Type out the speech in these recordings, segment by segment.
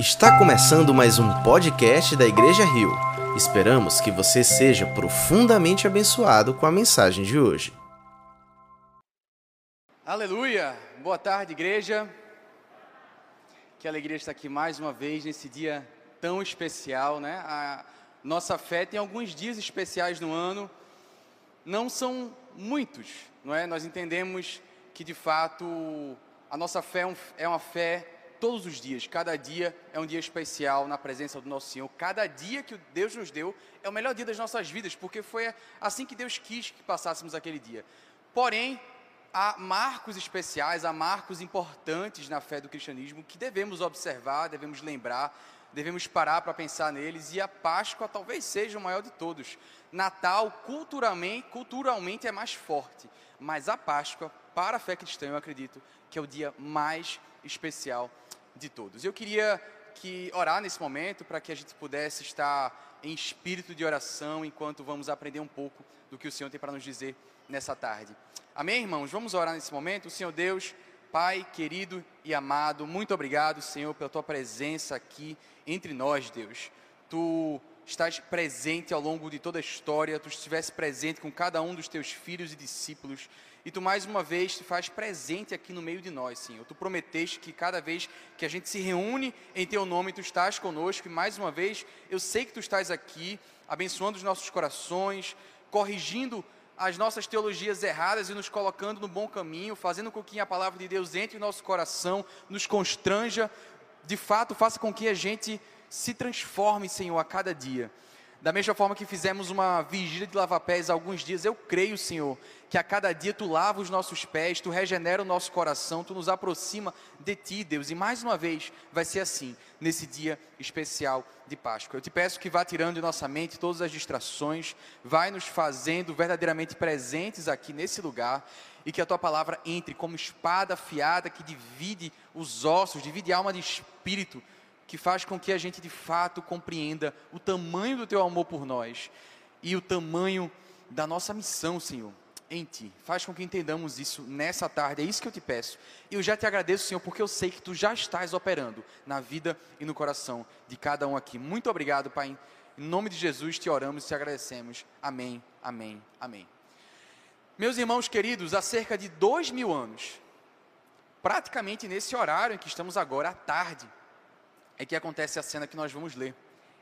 Está começando mais um podcast da Igreja Rio. Esperamos que você seja profundamente abençoado com a mensagem de hoje. Aleluia! Boa tarde, igreja. Que alegria estar aqui mais uma vez nesse dia tão especial, né? A nossa fé tem alguns dias especiais no ano, não são muitos, não é? Nós entendemos que de fato a nossa fé é, é uma fé todos os dias, cada dia é um dia especial na presença do nosso Senhor. Cada dia que Deus nos deu é o melhor dia das nossas vidas, porque foi assim que Deus quis que passássemos aquele dia. Porém, há marcos especiais, há marcos importantes na fé do cristianismo que devemos observar, devemos lembrar, devemos parar para pensar neles, e a Páscoa talvez seja o maior de todos. Natal, culturalmente, culturalmente é mais forte, mas a Páscoa, para a fé cristã, eu acredito que é o dia mais especial de todos. Eu queria que orar nesse momento para que a gente pudesse estar em espírito de oração enquanto vamos aprender um pouco do que o Senhor tem para nos dizer nessa tarde. Amém, irmãos? Vamos orar nesse momento. O Senhor Deus, Pai querido e amado, muito obrigado, Senhor, pela tua presença aqui entre nós, Deus. Tu estás presente ao longo de toda a história, tu estivesse presente com cada um dos teus filhos e discípulos. E tu mais uma vez te faz presente aqui no meio de nós, Senhor. Tu prometeste que cada vez que a gente se reúne em teu nome, tu estás conosco. E mais uma vez, eu sei que tu estás aqui, abençoando os nossos corações, corrigindo as nossas teologias erradas e nos colocando no bom caminho, fazendo com que a palavra de Deus entre em nosso coração, nos constranja, de fato, faça com que a gente se transforme, Senhor, a cada dia. Da mesma forma que fizemos uma vigília de lavar pés há alguns dias, eu creio, Senhor, que a cada dia tu lava os nossos pés, tu regenera o nosso coração, tu nos aproxima de ti, Deus. E mais uma vez vai ser assim, nesse dia especial de Páscoa. Eu te peço que vá tirando de nossa mente todas as distrações, vai nos fazendo verdadeiramente presentes aqui nesse lugar e que a tua palavra entre como espada afiada que divide os ossos, divide alma de espírito que faz com que a gente de fato compreenda o tamanho do teu amor por nós e o tamanho da nossa missão, Senhor, em ti. Faz com que entendamos isso nessa tarde, é isso que eu te peço. E eu já te agradeço, Senhor, porque eu sei que tu já estás operando na vida e no coração de cada um aqui. Muito obrigado, Pai. Em nome de Jesus te oramos e te agradecemos. Amém, amém, amém. Meus irmãos queridos, há cerca de dois mil anos, praticamente nesse horário em que estamos agora, à tarde, é que acontece a cena que nós vamos ler.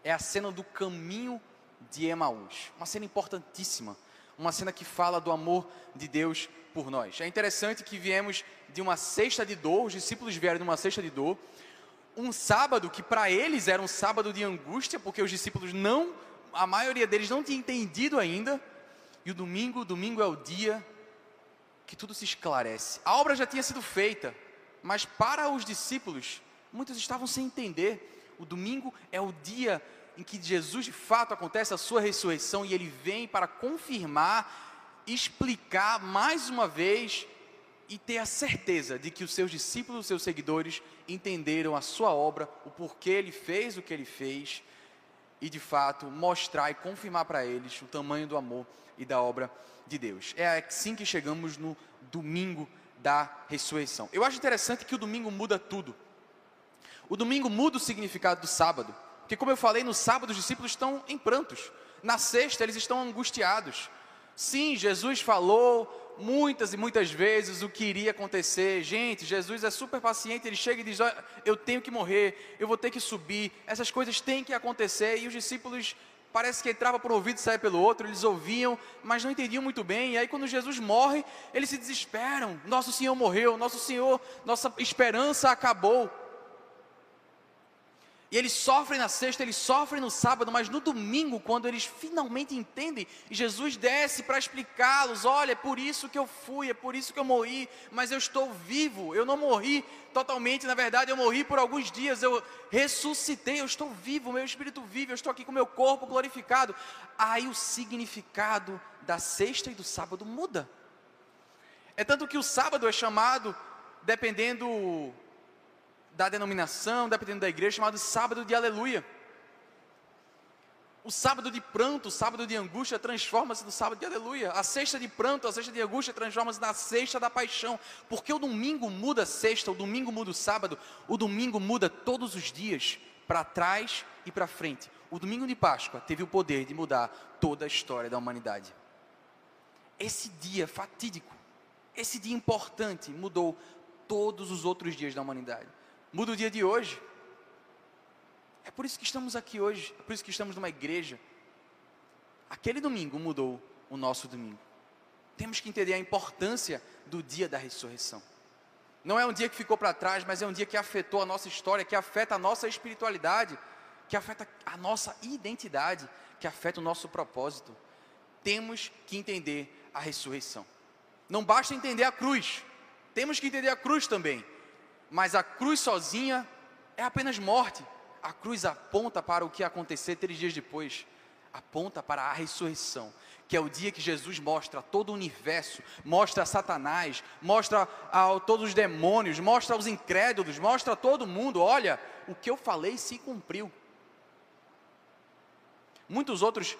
É a cena do caminho de Emaús. Uma cena importantíssima. Uma cena que fala do amor de Deus por nós. É interessante que viemos de uma cesta de dor, os discípulos vieram de uma cesta de dor. Um sábado que para eles era um sábado de angústia, porque os discípulos não, a maioria deles não tinha entendido ainda. E o domingo, domingo é o dia que tudo se esclarece. A obra já tinha sido feita, mas para os discípulos Muitos estavam sem entender. O domingo é o dia em que Jesus de fato acontece a sua ressurreição e ele vem para confirmar, explicar mais uma vez e ter a certeza de que os seus discípulos, os seus seguidores entenderam a sua obra, o porquê ele fez o que ele fez e de fato mostrar e confirmar para eles o tamanho do amor e da obra de Deus. É assim que chegamos no domingo da ressurreição. Eu acho interessante que o domingo muda tudo. O domingo muda o significado do sábado. Porque, como eu falei, no sábado os discípulos estão em prantos. Na sexta eles estão angustiados. Sim, Jesus falou muitas e muitas vezes o que iria acontecer. Gente, Jesus é super paciente, ele chega e diz: Eu tenho que morrer, eu vou ter que subir, essas coisas têm que acontecer. E os discípulos parece que entrava por um ouvido e saia pelo outro, eles ouviam, mas não entendiam muito bem. E aí, quando Jesus morre, eles se desesperam: Nosso Senhor morreu, Nosso Senhor, nossa esperança acabou. E eles sofrem na sexta, eles sofrem no sábado, mas no domingo, quando eles finalmente entendem, Jesus desce para explicá-los: olha, é por isso que eu fui, é por isso que eu morri, mas eu estou vivo, eu não morri totalmente, na verdade, eu morri por alguns dias, eu ressuscitei, eu estou vivo, meu espírito vive, eu estou aqui com meu corpo glorificado. Aí o significado da sexta e do sábado muda. É tanto que o sábado é chamado, dependendo da denominação, dependendo da igreja, chamado Sábado de Aleluia. O sábado de pranto, o sábado de angústia transforma-se no sábado de aleluia. A sexta de pranto, a sexta de angústia transforma-se na sexta da paixão. Porque o domingo muda a sexta, o domingo muda o sábado, o domingo muda todos os dias, para trás e para frente. O domingo de Páscoa teve o poder de mudar toda a história da humanidade. Esse dia fatídico, esse dia importante, mudou todos os outros dias da humanidade. Muda o dia de hoje, é por isso que estamos aqui hoje, é por isso que estamos numa igreja. Aquele domingo mudou o nosso domingo. Temos que entender a importância do dia da ressurreição. Não é um dia que ficou para trás, mas é um dia que afetou a nossa história, que afeta a nossa espiritualidade, que afeta a nossa identidade, que afeta o nosso propósito. Temos que entender a ressurreição. Não basta entender a cruz, temos que entender a cruz também. Mas a cruz sozinha é apenas morte. A cruz aponta para o que acontecer três dias depois, aponta para a ressurreição, que é o dia que Jesus mostra todo o universo, mostra Satanás, mostra a todos os demônios, mostra aos incrédulos, mostra todo mundo: olha, o que eu falei se cumpriu. Muitos outros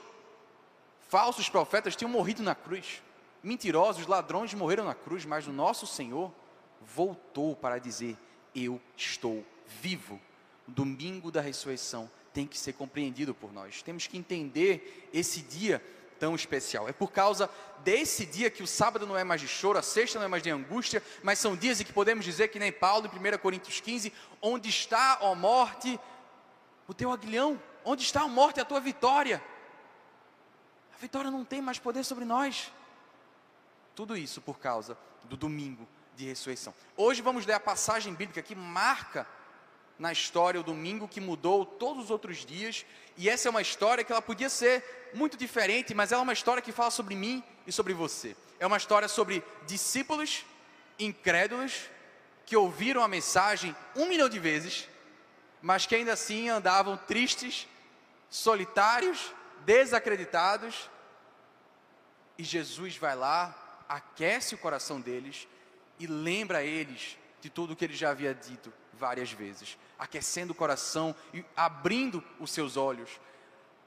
falsos profetas tinham morrido na cruz, mentirosos, ladrões morreram na cruz, mas o nosso Senhor voltou para dizer: Eu estou vivo o domingo da ressurreição tem que ser compreendido por nós. Temos que entender esse dia tão especial. É por causa desse dia que o sábado não é mais de choro, a sexta não é mais de angústia, mas são dias em que podemos dizer que nem Paulo em 1 Coríntios 15, onde está, ó morte, o teu aguilhão? Onde está a morte, a tua vitória? A vitória não tem mais poder sobre nós. Tudo isso por causa do domingo de ressurreição. Hoje vamos ler a passagem bíblica que marca na história, o domingo que mudou todos os outros dias. E essa é uma história que ela podia ser muito diferente, mas ela é uma história que fala sobre mim e sobre você. É uma história sobre discípulos incrédulos que ouviram a mensagem um milhão de vezes, mas que ainda assim andavam tristes, solitários, desacreditados. E Jesus vai lá, aquece o coração deles e lembra eles de tudo o que ele já havia dito várias vezes, aquecendo o coração e abrindo os seus olhos.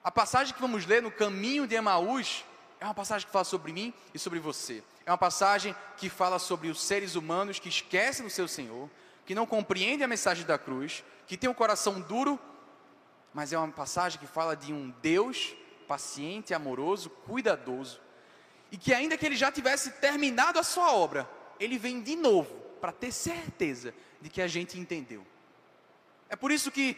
A passagem que vamos ler no caminho de Emaús é uma passagem que fala sobre mim e sobre você. É uma passagem que fala sobre os seres humanos que esquecem do seu Senhor, que não compreendem a mensagem da cruz, que têm um coração duro, mas é uma passagem que fala de um Deus paciente, amoroso, cuidadoso, e que ainda que ele já tivesse terminado a sua obra, ele vem de novo para ter certeza de que a gente entendeu. É por isso que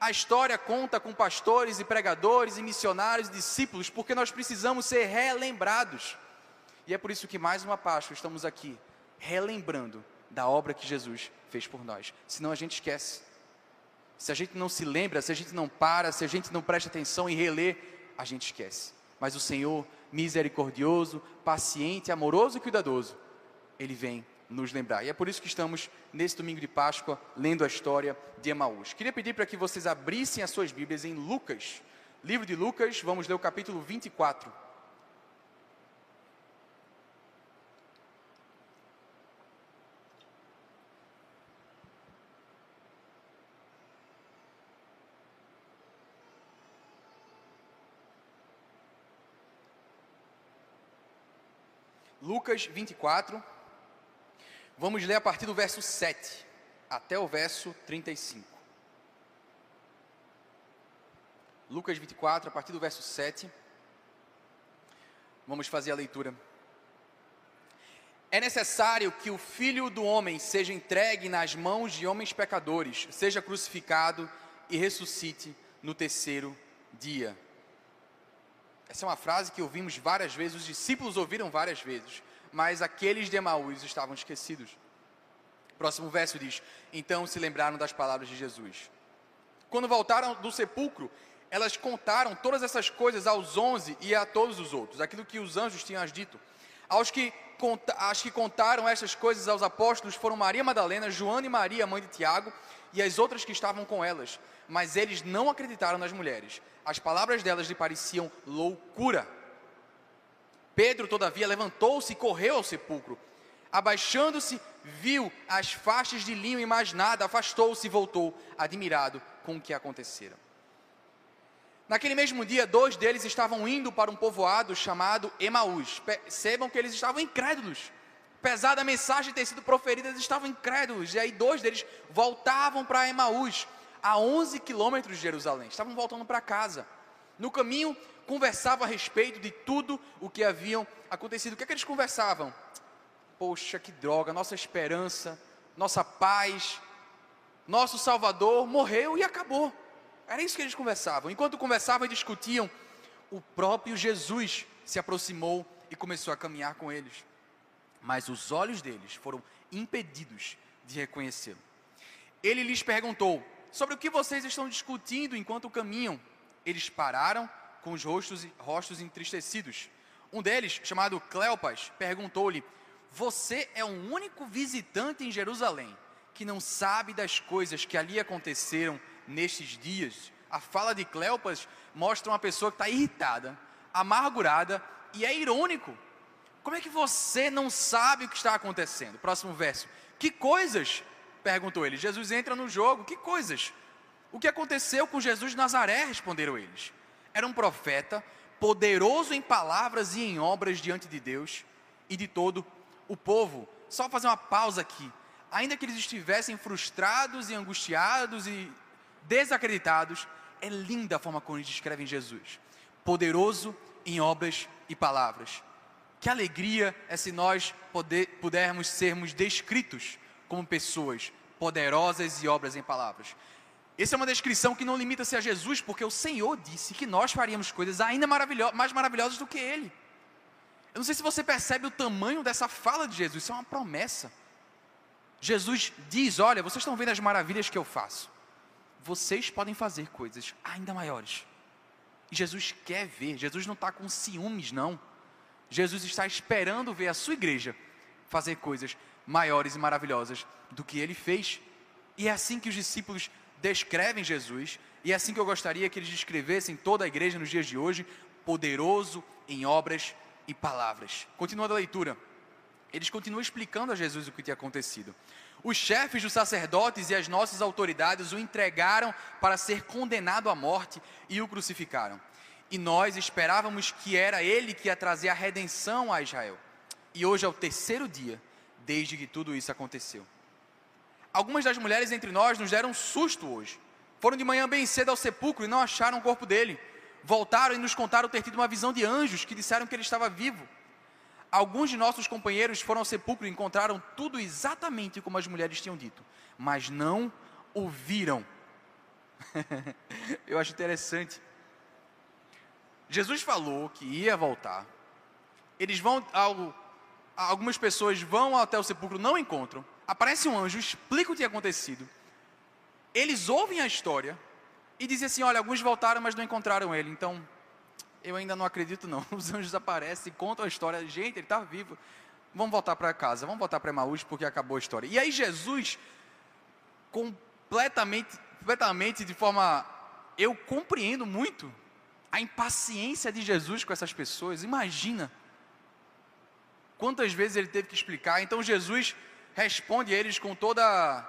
a história conta com pastores e pregadores e missionários e discípulos, porque nós precisamos ser relembrados. E é por isso que mais uma Páscoa estamos aqui, relembrando da obra que Jesus fez por nós. Senão a gente esquece. Se a gente não se lembra, se a gente não para, se a gente não presta atenção e relê, a gente esquece. Mas o Senhor, misericordioso, paciente, amoroso e cuidadoso, Ele vem nos lembrar. E é por isso que estamos, nesse domingo de Páscoa, lendo a história de Emaús. Queria pedir para que vocês abrissem as suas Bíblias em Lucas, livro de Lucas, vamos ler o capítulo 24. Lucas 24, Vamos ler a partir do verso 7 até o verso 35. Lucas 24, a partir do verso 7. Vamos fazer a leitura. É necessário que o filho do homem seja entregue nas mãos de homens pecadores, seja crucificado e ressuscite no terceiro dia. Essa é uma frase que ouvimos várias vezes, os discípulos ouviram várias vezes mas aqueles de Emaús estavam esquecidos. Próximo verso diz: Então se lembraram das palavras de Jesus. Quando voltaram do sepulcro, elas contaram todas essas coisas aos onze e a todos os outros, aquilo que os anjos tinham dito. Aos que, as que contaram essas coisas aos apóstolos foram Maria Madalena, Joana e Maria, mãe de Tiago, e as outras que estavam com elas. Mas eles não acreditaram nas mulheres. As palavras delas lhe pareciam loucura. Pedro, todavia, levantou-se e correu ao sepulcro. Abaixando-se, viu as faixas de linho e mais nada, afastou-se e voltou, admirado com o que acontecera. Naquele mesmo dia, dois deles estavam indo para um povoado chamado Emaús. Percebam que eles estavam incrédulos. Apesar da mensagem ter sido proferida, eles estavam incrédulos. E aí, dois deles voltavam para Emaús, a 11 quilômetros de Jerusalém. Estavam voltando para casa. No caminho, conversavam a respeito de tudo o que haviam acontecido. O que é que eles conversavam? Poxa, que droga, nossa esperança, nossa paz, nosso Salvador morreu e acabou. Era isso que eles conversavam. Enquanto conversavam e discutiam, o próprio Jesus se aproximou e começou a caminhar com eles. Mas os olhos deles foram impedidos de reconhecê-lo. Ele lhes perguntou: Sobre o que vocês estão discutindo enquanto caminham? Eles pararam com os rostos, rostos entristecidos. Um deles, chamado Cleopas, perguntou-lhe: Você é o único visitante em Jerusalém que não sabe das coisas que ali aconteceram nestes dias? A fala de Cleopas mostra uma pessoa que está irritada, amargurada e é irônico. Como é que você não sabe o que está acontecendo? Próximo verso. Que coisas? perguntou ele. Jesus entra no jogo. Que coisas? O que aconteceu com Jesus de Nazaré? responderam eles. Era um profeta, poderoso em palavras e em obras diante de Deus e de todo o povo. Só fazer uma pausa aqui. Ainda que eles estivessem frustrados e angustiados e desacreditados, é linda a forma como eles descrevem Jesus. Poderoso em obras e palavras. Que alegria é se nós poder, pudermos sermos descritos como pessoas poderosas e obras em palavras. Essa é uma descrição que não limita-se a Jesus, porque o Senhor disse que nós faríamos coisas ainda maravilho mais maravilhosas do que Ele. Eu não sei se você percebe o tamanho dessa fala de Jesus, isso é uma promessa. Jesus diz: Olha, vocês estão vendo as maravilhas que eu faço, vocês podem fazer coisas ainda maiores. E Jesus quer ver, Jesus não está com ciúmes, não. Jesus está esperando ver a sua igreja fazer coisas maiores e maravilhosas do que ele fez. E é assim que os discípulos descrevem Jesus, e é assim que eu gostaria que eles descrevessem toda a igreja nos dias de hoje, poderoso em obras e palavras. Continuando a leitura, eles continuam explicando a Jesus o que tinha acontecido. Os chefes dos sacerdotes e as nossas autoridades o entregaram para ser condenado à morte e o crucificaram. E nós esperávamos que era ele que ia trazer a redenção a Israel. E hoje é o terceiro dia desde que tudo isso aconteceu. Algumas das mulheres entre nós nos deram susto hoje. Foram de manhã bem cedo ao sepulcro e não acharam o corpo dele. Voltaram e nos contaram ter tido uma visão de anjos que disseram que ele estava vivo. Alguns de nossos companheiros foram ao sepulcro e encontraram tudo exatamente como as mulheres tinham dito, mas não o viram. Eu acho interessante. Jesus falou que ia voltar. Eles vão algumas pessoas vão até o sepulcro, não encontram aparece um anjo, explica o que tinha acontecido. Eles ouvem a história e dizem assim: Olha, alguns voltaram, mas não encontraram ele. Então, eu ainda não acredito, não. Os anjos aparecem, contam a história. Gente, ele está vivo. Vamos voltar para casa, vamos voltar para Emaús, porque acabou a história. E aí, Jesus, completamente, completamente de forma. Eu compreendo muito a impaciência de Jesus com essas pessoas. Imagina quantas vezes ele teve que explicar. Então, Jesus responde eles com toda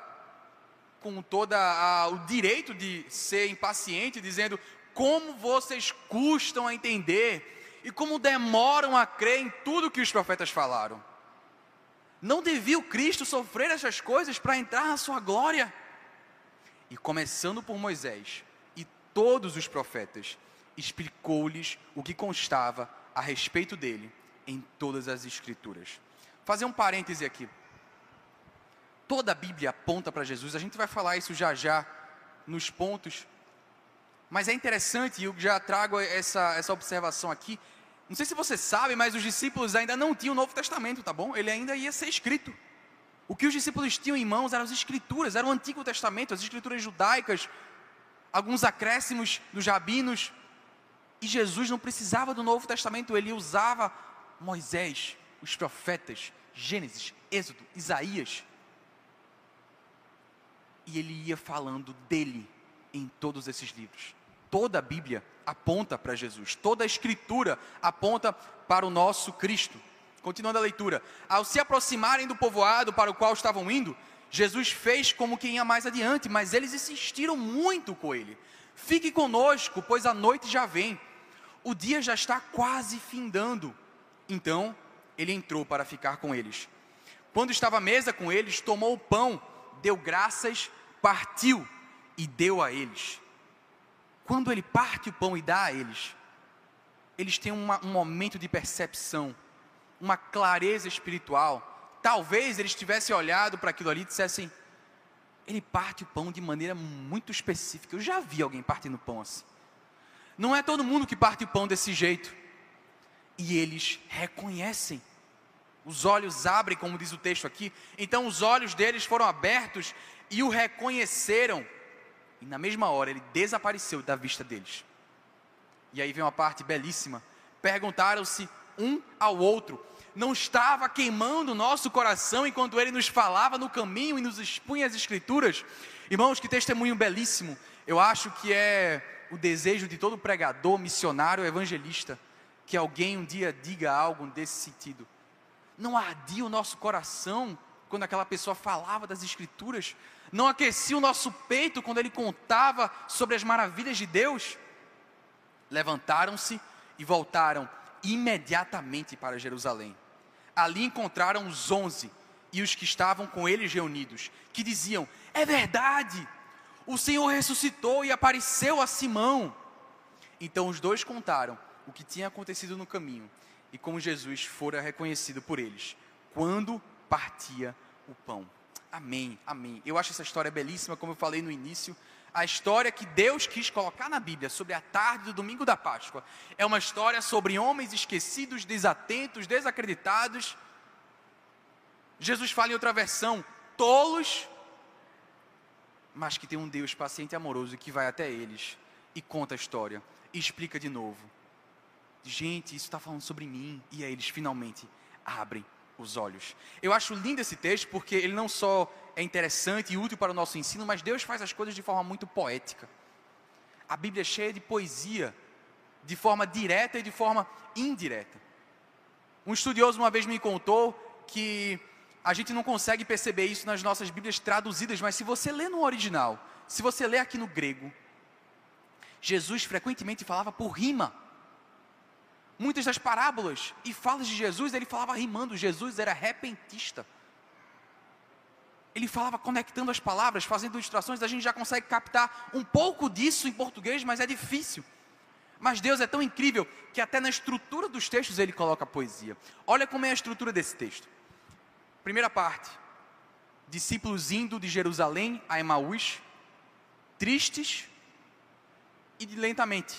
com toda a, o direito de ser impaciente, dizendo como vocês custam a entender e como demoram a crer em tudo que os profetas falaram. Não devia o Cristo sofrer essas coisas para entrar na sua glória? E começando por Moisés e todos os profetas, explicou-lhes o que constava a respeito dele em todas as escrituras. Fazer um parêntese aqui. Toda a Bíblia aponta para Jesus, a gente vai falar isso já já nos pontos. Mas é interessante, e eu já trago essa, essa observação aqui. Não sei se você sabe, mas os discípulos ainda não tinham o Novo Testamento, tá bom? Ele ainda ia ser escrito. O que os discípulos tinham em mãos eram as Escrituras, era o Antigo Testamento, as Escrituras judaicas, alguns acréscimos dos rabinos. E Jesus não precisava do Novo Testamento, ele usava Moisés, os profetas, Gênesis, Êxodo, Isaías e ele ia falando dele em todos esses livros. Toda a Bíblia aponta para Jesus, toda a Escritura aponta para o nosso Cristo. Continuando a leitura, ao se aproximarem do povoado para o qual estavam indo, Jesus fez como quem ia mais adiante, mas eles insistiram muito com ele. Fique conosco, pois a noite já vem. O dia já está quase findando. Então ele entrou para ficar com eles. Quando estava à mesa com eles, tomou o pão, deu graças, partiu e deu a eles. Quando ele parte o pão e dá a eles, eles têm uma, um momento de percepção, uma clareza espiritual. Talvez eles tivessem olhado para aquilo ali e dissessem: ele parte o pão de maneira muito específica. Eu já vi alguém partindo pão assim. Não é todo mundo que parte o pão desse jeito. E eles reconhecem. Os olhos abrem, como diz o texto aqui. Então os olhos deles foram abertos e o reconheceram. E na mesma hora ele desapareceu da vista deles. E aí vem uma parte belíssima. Perguntaram-se um ao outro: não estava queimando o nosso coração enquanto ele nos falava no caminho e nos expunha as Escrituras? Irmãos, que testemunho belíssimo. Eu acho que é o desejo de todo pregador, missionário, evangelista, que alguém um dia diga algo desse sentido. Não ardia o nosso coração quando aquela pessoa falava das Escrituras? Não aquecia o nosso peito quando ele contava sobre as maravilhas de Deus? Levantaram-se e voltaram imediatamente para Jerusalém. Ali encontraram os onze e os que estavam com eles reunidos, que diziam: É verdade, o Senhor ressuscitou e apareceu a Simão. Então os dois contaram o que tinha acontecido no caminho e como Jesus fora reconhecido por eles, quando partia o pão. Amém, amém. Eu acho essa história belíssima, como eu falei no início a história que Deus quis colocar na Bíblia sobre a tarde do domingo da Páscoa. É uma história sobre homens esquecidos, desatentos, desacreditados. Jesus fala em outra versão, tolos, mas que tem um Deus paciente e amoroso que vai até eles e conta a história e explica de novo. Gente, isso está falando sobre mim. E aí eles finalmente abrem os olhos. Eu acho lindo esse texto porque ele não só é interessante e útil para o nosso ensino, mas Deus faz as coisas de forma muito poética. A Bíblia é cheia de poesia, de forma direta e de forma indireta. Um estudioso uma vez me contou que a gente não consegue perceber isso nas nossas Bíblias traduzidas, mas se você lê no original, se você lê aqui no grego, Jesus frequentemente falava por rima. Muitas das parábolas e falas de Jesus, ele falava rimando. Jesus era repentista ele falava conectando as palavras, fazendo ilustrações, a gente já consegue captar um pouco disso em português, mas é difícil. Mas Deus é tão incrível que até na estrutura dos textos ele coloca poesia. Olha como é a estrutura desse texto. Primeira parte: discípulos indo de Jerusalém a Emaús, tristes e lentamente,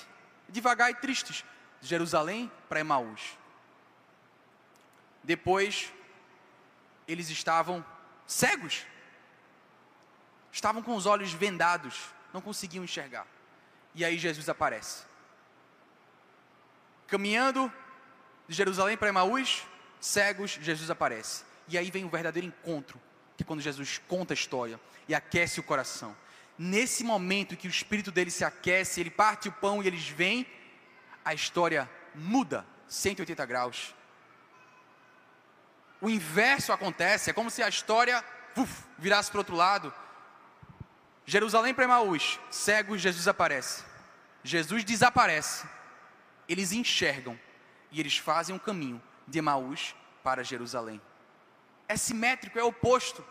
devagar e tristes, de Jerusalém para Emaús. Depois, eles estavam cegos. Estavam com os olhos vendados, não conseguiam enxergar. E aí Jesus aparece. Caminhando de Jerusalém para Emaús, cegos, Jesus aparece. E aí vem o verdadeiro encontro, que é quando Jesus conta a história e aquece o coração. Nesse momento que o espírito dele se aquece, ele parte o pão e eles vêm, a história muda 180 graus o inverso acontece, é como se a história uf, virasse para o outro lado. Jerusalém para Emaús, cegos, Jesus aparece. Jesus desaparece. Eles enxergam e eles fazem um caminho de Emaús para Jerusalém. É simétrico, é oposto.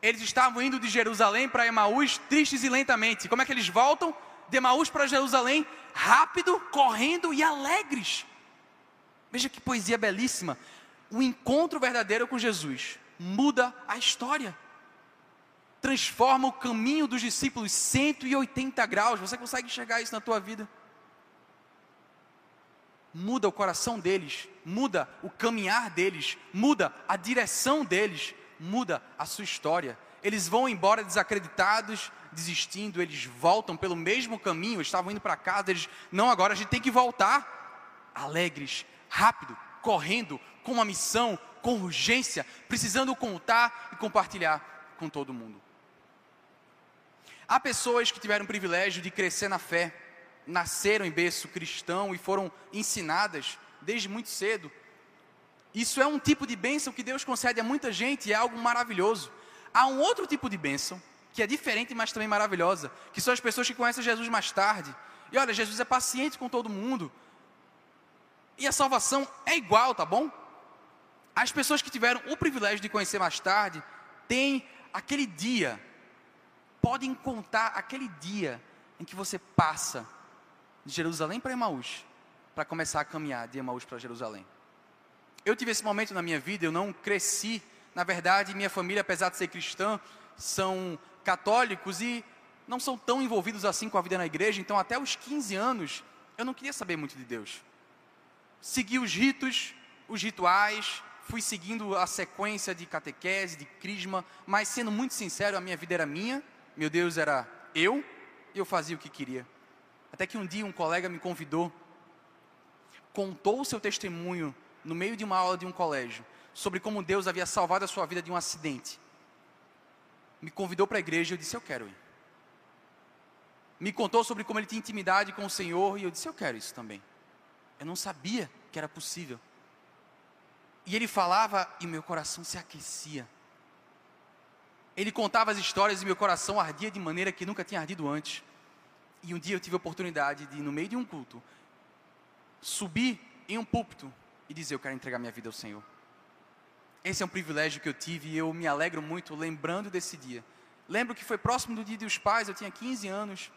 Eles estavam indo de Jerusalém para Emaús tristes e lentamente. Como é que eles voltam? De Emaús para Jerusalém, rápido, correndo e alegres. Veja que poesia belíssima o encontro verdadeiro com Jesus muda a história. Transforma o caminho dos discípulos 180 graus. Você consegue enxergar isso na tua vida? Muda o coração deles, muda o caminhar deles, muda a direção deles, muda a sua história. Eles vão embora desacreditados, desistindo, eles voltam pelo mesmo caminho, estavam indo para casa, eles, não, agora a gente tem que voltar. Alegres, rápido, correndo, com uma missão, com urgência, precisando contar e compartilhar com todo mundo. Há pessoas que tiveram o privilégio de crescer na fé, nasceram em berço cristão e foram ensinadas desde muito cedo. Isso é um tipo de bênção que Deus concede a muita gente e é algo maravilhoso. Há um outro tipo de bênção que é diferente, mas também maravilhosa, que são as pessoas que conhecem Jesus mais tarde. E olha, Jesus é paciente com todo mundo. E a salvação é igual, tá bom? As pessoas que tiveram o privilégio de conhecer mais tarde, têm aquele dia, podem contar aquele dia em que você passa de Jerusalém para Emaús, para começar a caminhar de Emaús para Jerusalém. Eu tive esse momento na minha vida, eu não cresci, na verdade, minha família, apesar de ser cristã, são católicos e não são tão envolvidos assim com a vida na igreja, então até os 15 anos eu não queria saber muito de Deus. Segui os ritos, os rituais, fui seguindo a sequência de catequese, de crisma, mas sendo muito sincero, a minha vida era minha, meu Deus era eu, e eu fazia o que queria. Até que um dia um colega me convidou, contou o seu testemunho no meio de uma aula de um colégio, sobre como Deus havia salvado a sua vida de um acidente. Me convidou para a igreja e eu disse: Eu quero ir. Me contou sobre como ele tinha intimidade com o Senhor e eu disse: Eu quero isso também. Eu não sabia que era possível. E ele falava e meu coração se aquecia. Ele contava as histórias e meu coração ardia de maneira que nunca tinha ardido antes. E um dia eu tive a oportunidade de, no meio de um culto, subir em um púlpito e dizer: Eu quero entregar minha vida ao Senhor. Esse é um privilégio que eu tive e eu me alegro muito lembrando desse dia. Lembro que foi próximo do dia dos pais, eu tinha 15 anos.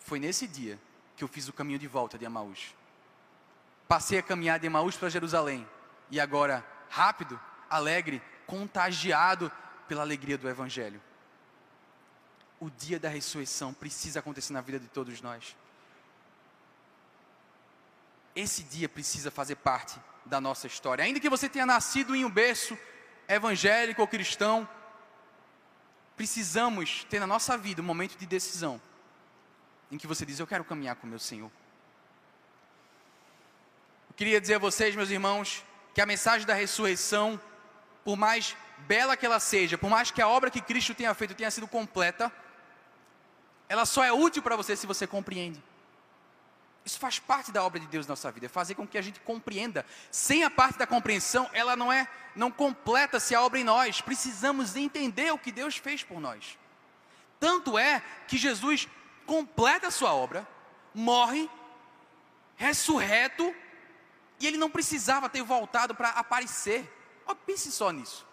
Foi nesse dia que eu fiz o caminho de volta de Emaús. Passei a caminhar de Emaús para Jerusalém. E agora, rápido, alegre, contagiado pela alegria do Evangelho. O dia da ressurreição precisa acontecer na vida de todos nós esse dia precisa fazer parte da nossa história. Ainda que você tenha nascido em um berço evangélico ou cristão, precisamos ter na nossa vida um momento de decisão em que você diz: Eu quero caminhar com meu Senhor. Eu queria dizer a vocês, meus irmãos, que a mensagem da ressurreição, por mais bela que ela seja, por mais que a obra que Cristo tenha feito tenha sido completa, ela só é útil para você se você compreende. Isso faz parte da obra de Deus na nossa vida, é fazer com que a gente compreenda. Sem a parte da compreensão, ela não é, não completa-se a obra em nós. Precisamos entender o que Deus fez por nós. Tanto é que Jesus completa a sua obra, morre, ressurreto, e ele não precisava ter voltado para aparecer. Oh, pense só nisso.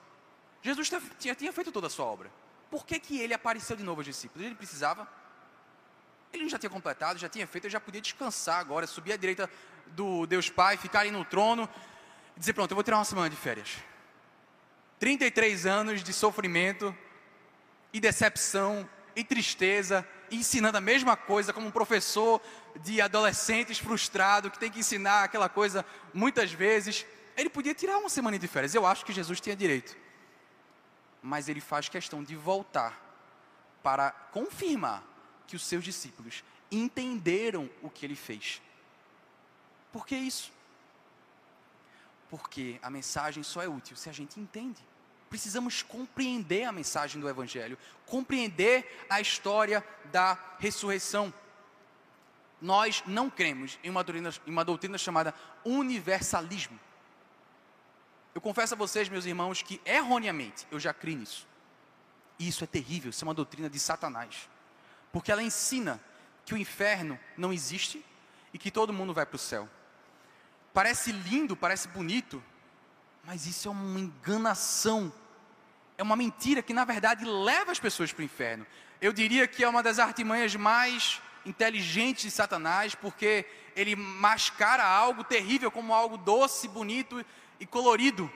Jesus tinha, tinha feito toda a sua obra. Por que, que ele apareceu de novo aos discípulos? Ele precisava? Ele já tinha completado, já tinha feito, eu já podia descansar agora, subir à direita do Deus Pai, ficar ali no trono e dizer: Pronto, eu vou tirar uma semana de férias. 33 anos de sofrimento e decepção e tristeza, ensinando a mesma coisa como um professor de adolescentes frustrado que tem que ensinar aquela coisa muitas vezes. Ele podia tirar uma semana de férias, eu acho que Jesus tinha direito. Mas ele faz questão de voltar para confirmar que os seus discípulos entenderam o que ele fez. Por que isso? Porque a mensagem só é útil se a gente entende. Precisamos compreender a mensagem do Evangelho, compreender a história da ressurreição. Nós não cremos em uma doutrina, em uma doutrina chamada universalismo. Eu confesso a vocês, meus irmãos, que erroneamente eu já criei nisso. E isso é terrível, isso é uma doutrina de Satanás porque ela ensina que o inferno não existe e que todo mundo vai para o céu. Parece lindo, parece bonito, mas isso é uma enganação, é uma mentira que na verdade leva as pessoas para o inferno. Eu diria que é uma das artimanhas mais inteligentes de Satanás, porque ele mascara algo terrível como algo doce, bonito e colorido.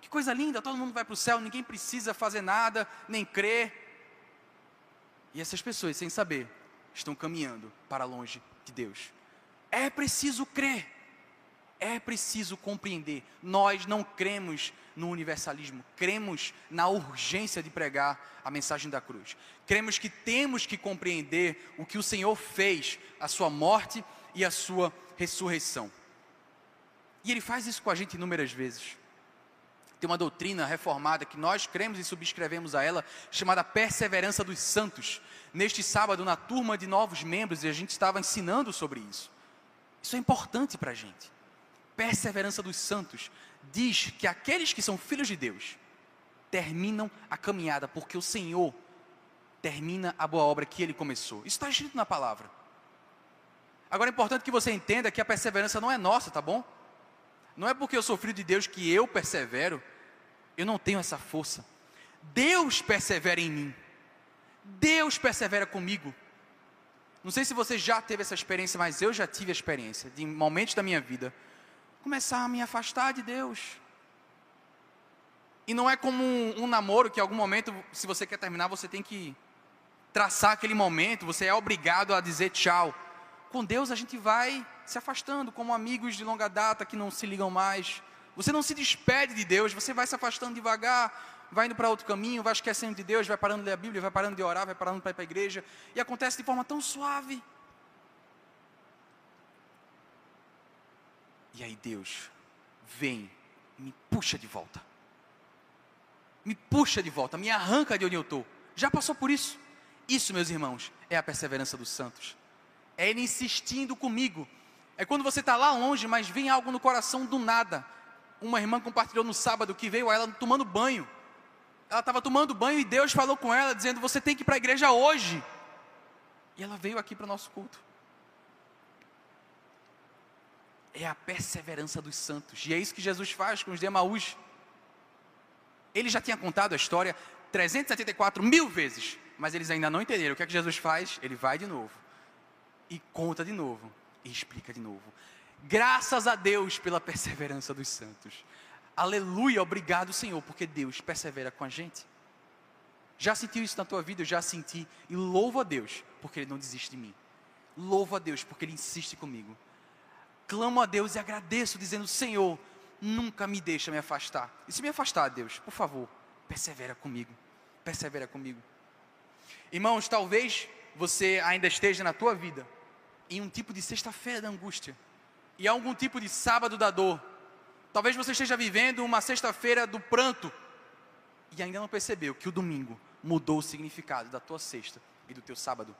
Que coisa linda, todo mundo vai para o céu, ninguém precisa fazer nada, nem crer. E essas pessoas, sem saber, estão caminhando para longe de Deus. É preciso crer. É preciso compreender. Nós não cremos no universalismo, cremos na urgência de pregar a mensagem da cruz. Cremos que temos que compreender o que o Senhor fez, a sua morte e a sua ressurreição. E Ele faz isso com a gente inúmeras vezes tem uma doutrina reformada que nós cremos e subscrevemos a ela, chamada Perseverança dos Santos. Neste sábado, na turma de novos membros, a gente estava ensinando sobre isso. Isso é importante para a gente. Perseverança dos Santos diz que aqueles que são filhos de Deus terminam a caminhada, porque o Senhor termina a boa obra que ele começou. Isso está escrito na palavra. Agora é importante que você entenda que a perseverança não é nossa, tá bom? Não é porque eu sou filho de Deus que eu persevero, eu não tenho essa força. Deus persevera em mim. Deus persevera comigo. Não sei se você já teve essa experiência, mas eu já tive a experiência de momentos da minha vida começar a me afastar de Deus. E não é como um, um namoro que em algum momento, se você quer terminar, você tem que traçar aquele momento, você é obrigado a dizer tchau. Com Deus a gente vai se afastando, como amigos de longa data que não se ligam mais. Você não se despede de Deus, você vai se afastando devagar, vai indo para outro caminho, vai esquecendo de Deus, vai parando de ler a Bíblia, vai parando de orar, vai parando para ir para a igreja, e acontece de forma tão suave. E aí Deus vem me puxa de volta. Me puxa de volta, me arranca de onde eu estou. Já passou por isso? Isso, meus irmãos, é a perseverança dos santos. É Ele insistindo comigo. É quando você está lá longe, mas vem algo no coração do nada. Uma irmã compartilhou no sábado que veio a ela tomando banho. Ela estava tomando banho e Deus falou com ela, dizendo: Você tem que ir para a igreja hoje. E ela veio aqui para o nosso culto. É a perseverança dos santos. E é isso que Jesus faz com os de Emaús. Ele já tinha contado a história 374 mil vezes, mas eles ainda não entenderam. O que é que Jesus faz? Ele vai de novo, e conta de novo, e explica de novo. Graças a Deus pela perseverança dos santos. Aleluia, obrigado, Senhor, porque Deus persevera com a gente. Já sentiu isso na tua vida? Eu já senti. E louvo a Deus, porque Ele não desiste de mim. Louvo a Deus, porque Ele insiste comigo. Clamo a Deus e agradeço, dizendo: Senhor, nunca me deixa me afastar. E se me afastar, Deus, por favor, persevera comigo. Persevera comigo. Irmãos, talvez você ainda esteja na tua vida em um tipo de sexta-feira da angústia e algum tipo de sábado da dor. Talvez você esteja vivendo uma sexta-feira do pranto e ainda não percebeu que o domingo mudou o significado da tua sexta e do teu sábado.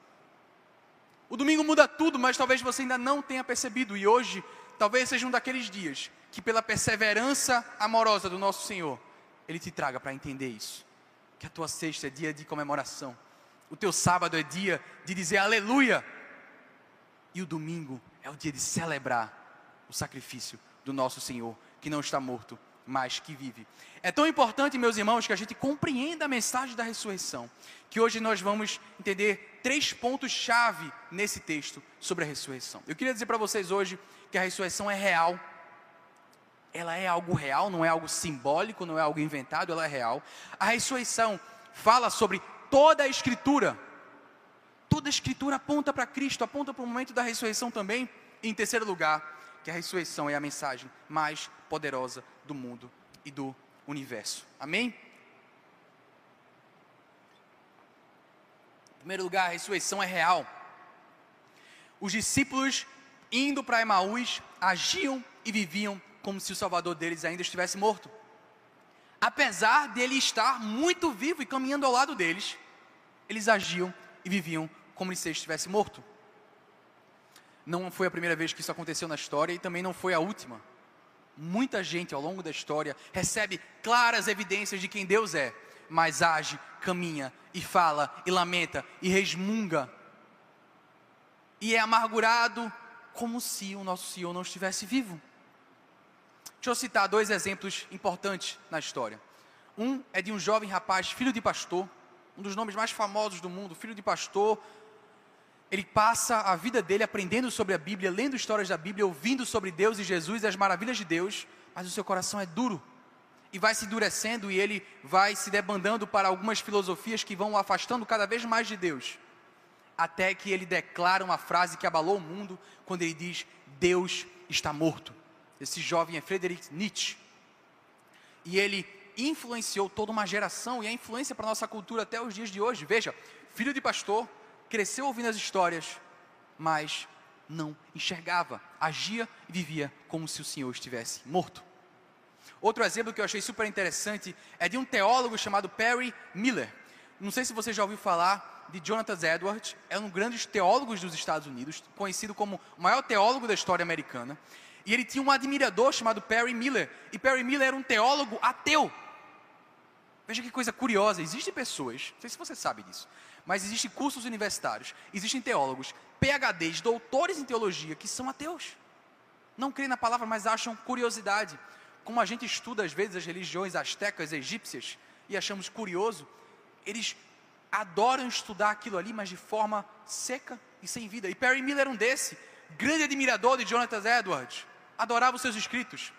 O domingo muda tudo, mas talvez você ainda não tenha percebido e hoje talvez seja um daqueles dias que pela perseverança amorosa do nosso Senhor, ele te traga para entender isso. Que a tua sexta é dia de comemoração. O teu sábado é dia de dizer aleluia. E o domingo é o dia de celebrar o sacrifício do nosso Senhor, que não está morto, mas que vive. É tão importante, meus irmãos, que a gente compreenda a mensagem da ressurreição, que hoje nós vamos entender três pontos-chave nesse texto sobre a ressurreição. Eu queria dizer para vocês hoje que a ressurreição é real. Ela é algo real, não é algo simbólico, não é algo inventado, ela é real. A ressurreição fala sobre toda a escritura. Toda a escritura aponta para Cristo, aponta para o momento da ressurreição também. Em terceiro lugar, que a ressurreição é a mensagem mais poderosa do mundo e do universo. Amém? Em primeiro lugar, a ressurreição é real. Os discípulos indo para Emaús agiam e viviam como se o Salvador deles ainda estivesse morto. Apesar dele estar muito vivo e caminhando ao lado deles, eles agiam e viviam como se ele estivesse morto. Não foi a primeira vez que isso aconteceu na história e também não foi a última. Muita gente ao longo da história recebe claras evidências de quem Deus é, mas age, caminha e fala e lamenta e resmunga e é amargurado como se o nosso Senhor não estivesse vivo. Deixa eu citar dois exemplos importantes na história. Um é de um jovem rapaz, filho de pastor, um dos nomes mais famosos do mundo, filho de pastor. Ele passa a vida dele aprendendo sobre a Bíblia, lendo histórias da Bíblia, ouvindo sobre Deus e Jesus e as maravilhas de Deus, mas o seu coração é duro e vai se endurecendo e ele vai se debandando para algumas filosofias que vão o afastando cada vez mais de Deus. Até que ele declara uma frase que abalou o mundo quando ele diz: Deus está morto. Esse jovem é Friedrich Nietzsche. E ele influenciou toda uma geração e a influência para a nossa cultura até os dias de hoje. Veja, filho de pastor, cresceu ouvindo as histórias, mas não enxergava, agia e vivia como se o Senhor estivesse morto. Outro exemplo que eu achei super interessante é de um teólogo chamado Perry Miller. Não sei se você já ouviu falar de Jonathan Edwards, é um grande teólogo dos Estados Unidos, conhecido como o maior teólogo da história americana. E ele tinha um admirador chamado Perry Miller. E Perry Miller era um teólogo ateu. Veja que coisa curiosa, existem pessoas, não sei se você sabe disso, mas existem cursos universitários, existem teólogos, PhDs, doutores em teologia, que são ateus. Não creem na palavra, mas acham curiosidade. Como a gente estuda às vezes as religiões astecas, egípcias, e achamos curioso, eles adoram estudar aquilo ali, mas de forma seca e sem vida. E Perry Miller era um desse, grande admirador de Jonathan Edwards, adorava os seus escritos.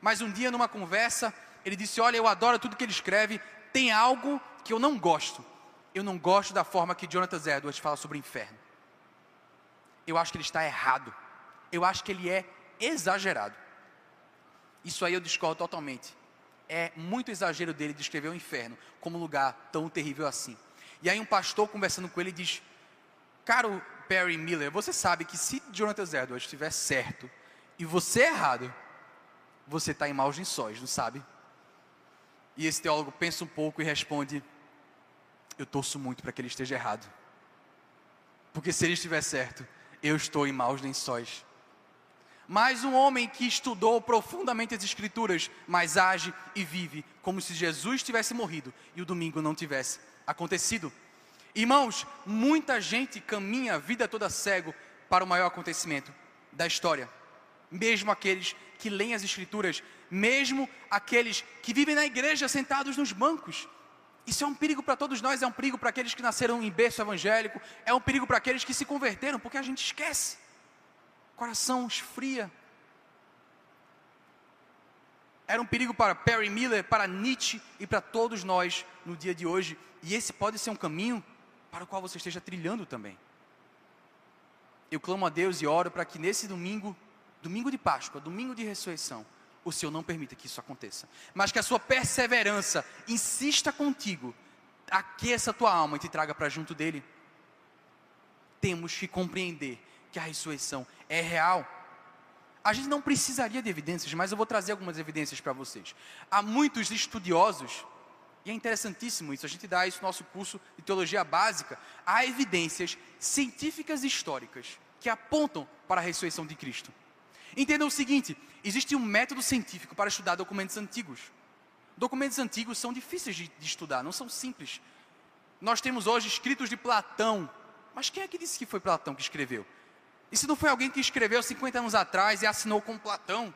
Mas um dia, numa conversa, ele disse: Olha, eu adoro tudo que ele escreve, tem algo que eu não gosto. Eu não gosto da forma que Jonathan Edwards fala sobre o inferno. Eu acho que ele está errado. Eu acho que ele é exagerado. Isso aí eu discordo totalmente. É muito exagero dele descrever o inferno como um lugar tão terrível assim. E aí um pastor conversando com ele diz: Caro Perry Miller, você sabe que se Jonathan Edwards estiver certo e você errado, você está em maus lençóis, não sabe? E esse teólogo pensa um pouco e responde: Eu torço muito para que ele esteja errado. Porque se ele estiver certo, eu estou em maus lençóis. Mas um homem que estudou profundamente as Escrituras, mas age e vive como se Jesus tivesse morrido e o domingo não tivesse acontecido. Irmãos, muita gente caminha a vida toda cego para o maior acontecimento da história. Mesmo aqueles que leem as Escrituras, mesmo aqueles que vivem na igreja sentados nos bancos. Isso é um perigo para todos nós, é um perigo para aqueles que nasceram em berço evangélico, é um perigo para aqueles que se converteram, porque a gente esquece. Coração esfria. Era um perigo para Perry Miller, para Nietzsche e para todos nós no dia de hoje. E esse pode ser um caminho para o qual você esteja trilhando também. Eu clamo a Deus e oro para que nesse domingo, domingo de Páscoa, domingo de ressurreição, o Senhor não permita que isso aconteça. Mas que a sua perseverança insista contigo, aqueça a tua alma e te traga para junto dele. Temos que compreender que a ressurreição é real. A gente não precisaria de evidências, mas eu vou trazer algumas evidências para vocês. Há muitos estudiosos e é interessantíssimo isso, a gente dá isso no nosso curso de teologia básica. Há evidências científicas e históricas que apontam para a ressurreição de Cristo. Entendam o seguinte: existe um método científico para estudar documentos antigos. Documentos antigos são difíceis de, de estudar, não são simples. Nós temos hoje escritos de Platão, mas quem é que disse que foi Platão que escreveu? E se não foi alguém que escreveu 50 anos atrás e assinou com Platão?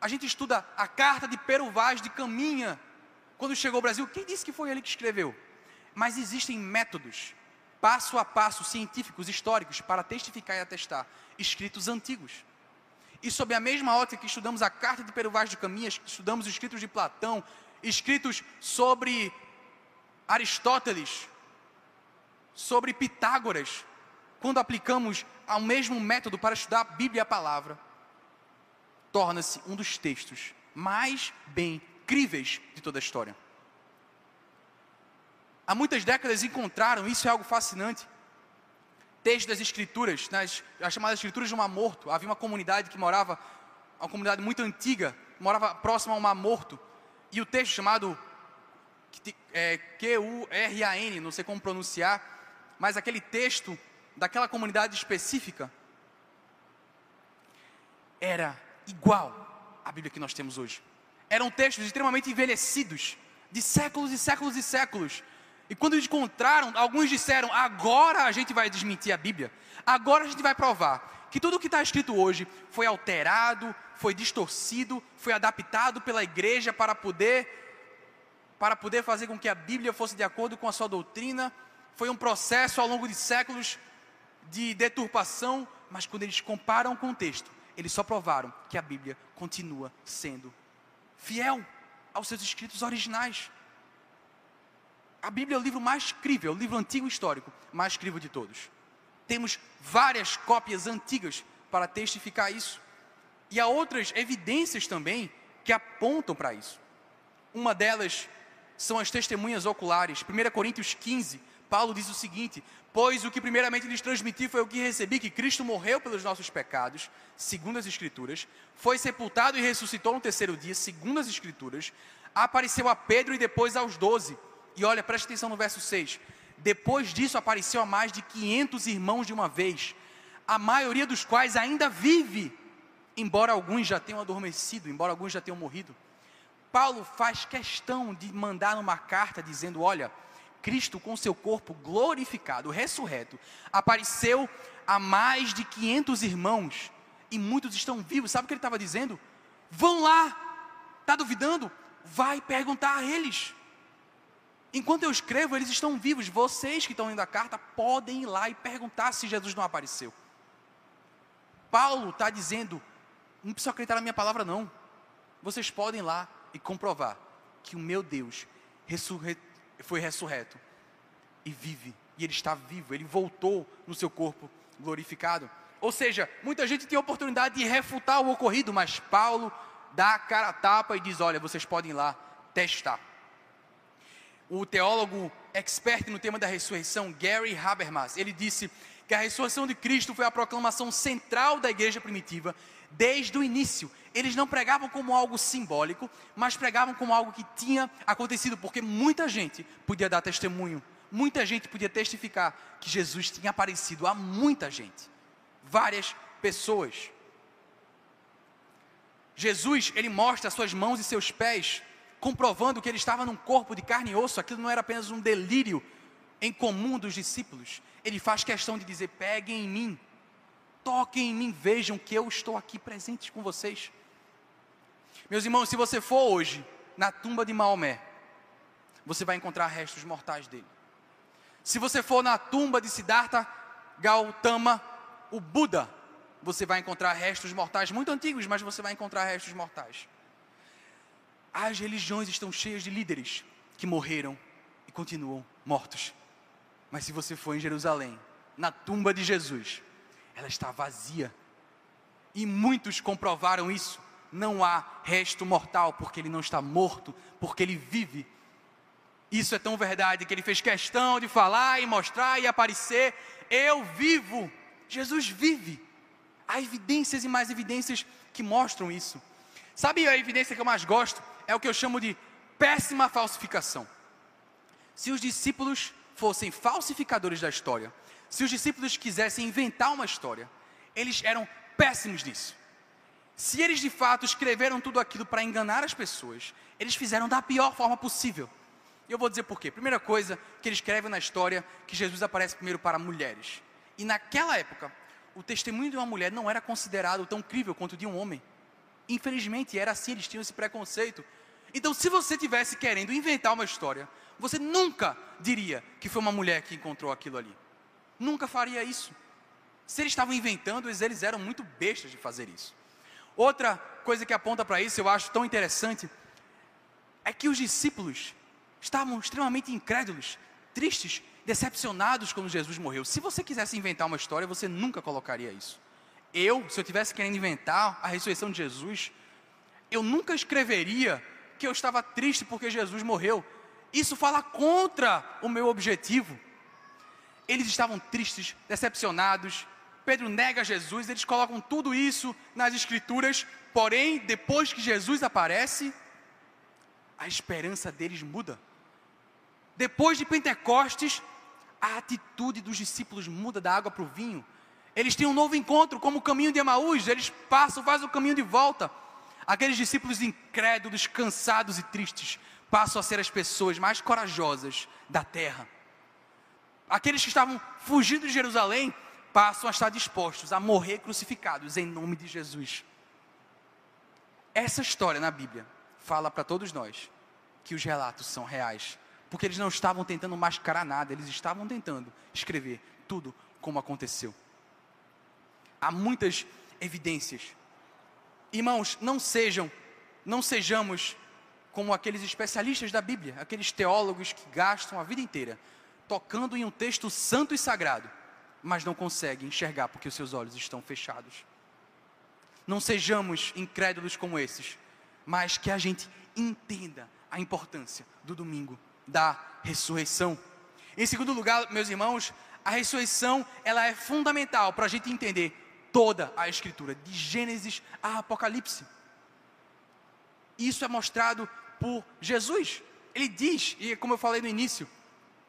A gente estuda a carta de Pero Vaz de Caminha, quando chegou ao Brasil, quem disse que foi ele que escreveu? Mas existem métodos, passo a passo, científicos, históricos, para testificar e atestar, escritos antigos. E sob a mesma ótica que estudamos a carta de Pero Vaz de Caminhas, estudamos os escritos de Platão, escritos sobre Aristóteles, sobre Pitágoras, quando aplicamos ao mesmo método para estudar a Bíblia e a palavra, torna-se um dos textos mais bem incríveis de toda a história. Há muitas décadas encontraram, isso é algo fascinante, textos das escrituras, nas as chamadas escrituras do Mar Morto. Havia uma comunidade que morava, uma comunidade muito antiga, morava próxima ao Mar Morto. E o texto chamado é, Q-U-R-A-N, não sei como pronunciar, mas aquele texto daquela comunidade específica era igual à Bíblia que nós temos hoje eram textos extremamente envelhecidos, de séculos e séculos e séculos. E quando eles encontraram, alguns disseram: agora a gente vai desmentir a Bíblia, agora a gente vai provar que tudo o que está escrito hoje foi alterado, foi distorcido, foi adaptado pela igreja para poder para poder fazer com que a Bíblia fosse de acordo com a sua doutrina. Foi um processo ao longo de séculos de deturpação, mas quando eles comparam o contexto, eles só provaram que a Bíblia continua sendo fiel aos seus escritos originais. A Bíblia é o livro mais crível, o livro antigo histórico, mais crível de todos. Temos várias cópias antigas para testificar isso. E há outras evidências também que apontam para isso. Uma delas são as testemunhas oculares. 1 Coríntios 15, Paulo diz o seguinte: Pois o que primeiramente lhes transmiti foi o que recebi, que Cristo morreu pelos nossos pecados, segundo as Escrituras, foi sepultado e ressuscitou no terceiro dia, segundo as Escrituras, apareceu a Pedro e depois aos doze. E olha, preste atenção no verso 6. Depois disso apareceu a mais de 500 irmãos de uma vez, a maioria dos quais ainda vive, embora alguns já tenham adormecido, embora alguns já tenham morrido. Paulo faz questão de mandar uma carta dizendo: olha, Cristo com seu corpo glorificado, ressurreto, apareceu a mais de 500 irmãos e muitos estão vivos. Sabe o que ele estava dizendo? Vão lá, está duvidando? Vai perguntar a eles. Enquanto eu escrevo, eles estão vivos. Vocês que estão lendo a carta podem ir lá e perguntar se Jesus não apareceu. Paulo está dizendo: não precisa acreditar na minha palavra, não. Vocês podem ir lá e comprovar que o meu Deus ressurre... foi ressurreto e vive, e ele está vivo, ele voltou no seu corpo glorificado. Ou seja, muita gente tem a oportunidade de refutar o ocorrido, mas Paulo dá a cara a tapa e diz: olha, vocês podem ir lá testar. O teólogo expert no tema da ressurreição, Gary Habermas, ele disse que a ressurreição de Cristo foi a proclamação central da igreja primitiva desde o início. Eles não pregavam como algo simbólico, mas pregavam como algo que tinha acontecido, porque muita gente podia dar testemunho, muita gente podia testificar que Jesus tinha aparecido a muita gente, várias pessoas. Jesus, ele mostra suas mãos e seus pés, comprovando que ele estava num corpo de carne e osso, aquilo não era apenas um delírio em comum dos discípulos. Ele faz questão de dizer: peguem em mim, toquem em mim, vejam que eu estou aqui presente com vocês. Meus irmãos, se você for hoje na tumba de Maomé, você vai encontrar restos mortais dele. Se você for na tumba de Siddhartha Gautama, o Buda, você vai encontrar restos mortais muito antigos, mas você vai encontrar restos mortais. As religiões estão cheias de líderes que morreram e continuam mortos. Mas se você for em Jerusalém, na tumba de Jesus, ela está vazia. E muitos comprovaram isso. Não há resto mortal, porque ele não está morto, porque ele vive. Isso é tão verdade que ele fez questão de falar e mostrar e aparecer. Eu vivo. Jesus vive. Há evidências e mais evidências que mostram isso. Sabe a evidência que eu mais gosto? É o que eu chamo de péssima falsificação. Se os discípulos fossem falsificadores da história, se os discípulos quisessem inventar uma história, eles eram péssimos nisso. Se eles de fato escreveram tudo aquilo para enganar as pessoas, eles fizeram da pior forma possível. E eu vou dizer por quê. Primeira coisa que eles escrevem na história que Jesus aparece primeiro para mulheres. E naquela época, o testemunho de uma mulher não era considerado tão crível quanto de um homem. Infelizmente, era assim, eles tinham esse preconceito. Então, se você tivesse querendo inventar uma história, você nunca diria que foi uma mulher que encontrou aquilo ali. Nunca faria isso. Se eles estavam inventando, eles eram muito bestas de fazer isso. Outra coisa que aponta para isso, eu acho tão interessante, é que os discípulos estavam extremamente incrédulos, tristes, decepcionados quando Jesus morreu. Se você quisesse inventar uma história, você nunca colocaria isso. Eu, se eu tivesse querendo inventar a ressurreição de Jesus, eu nunca escreveria que eu estava triste porque Jesus morreu. Isso fala contra o meu objetivo. Eles estavam tristes, decepcionados. Pedro nega Jesus, eles colocam tudo isso nas escrituras, porém, depois que Jesus aparece, a esperança deles muda. Depois de Pentecostes, a atitude dos discípulos muda da água para o vinho. Eles têm um novo encontro, como o caminho de Emaús, eles passam, fazem o caminho de volta. Aqueles discípulos incrédulos, cansados e tristes, passam a ser as pessoas mais corajosas da terra. Aqueles que estavam fugindo de Jerusalém passam a estar dispostos a morrer crucificados em nome de Jesus. Essa história na Bíblia fala para todos nós que os relatos são reais, porque eles não estavam tentando mascarar nada, eles estavam tentando escrever tudo como aconteceu. Há muitas evidências. Irmãos, não sejam, não sejamos como aqueles especialistas da Bíblia, aqueles teólogos que gastam a vida inteira tocando em um texto santo e sagrado, mas não conseguem enxergar porque os seus olhos estão fechados. Não sejamos incrédulos como esses, mas que a gente entenda a importância do domingo da ressurreição. Em segundo lugar, meus irmãos, a ressurreição ela é fundamental para a gente entender toda a Escritura, de Gênesis a Apocalipse. Isso é mostrado por Jesus. Ele diz, e como eu falei no início,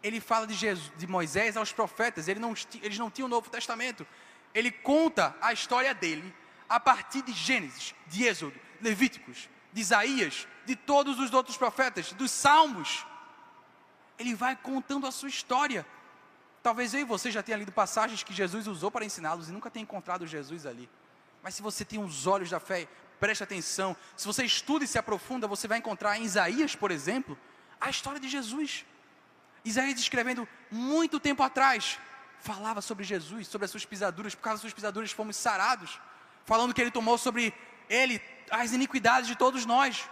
ele fala de, Jesus, de Moisés aos profetas, ele não, eles não tinham o Novo Testamento. Ele conta a história dele a partir de Gênesis, de Êxodo, Levíticos, de Isaías, de todos os outros profetas, dos salmos. Ele vai contando a sua história. Talvez eu e você já tenha lido passagens que Jesus usou para ensiná-los e nunca tenha encontrado Jesus ali. Mas se você tem os olhos da fé, preste atenção. Se você estuda e se aprofunda, você vai encontrar em Isaías, por exemplo, a história de Jesus. Isaías escrevendo muito tempo atrás, falava sobre Jesus, sobre as suas pisaduras, por causa das suas pisaduras fomos sarados, falando que ele tomou sobre ele as iniquidades de todos nós.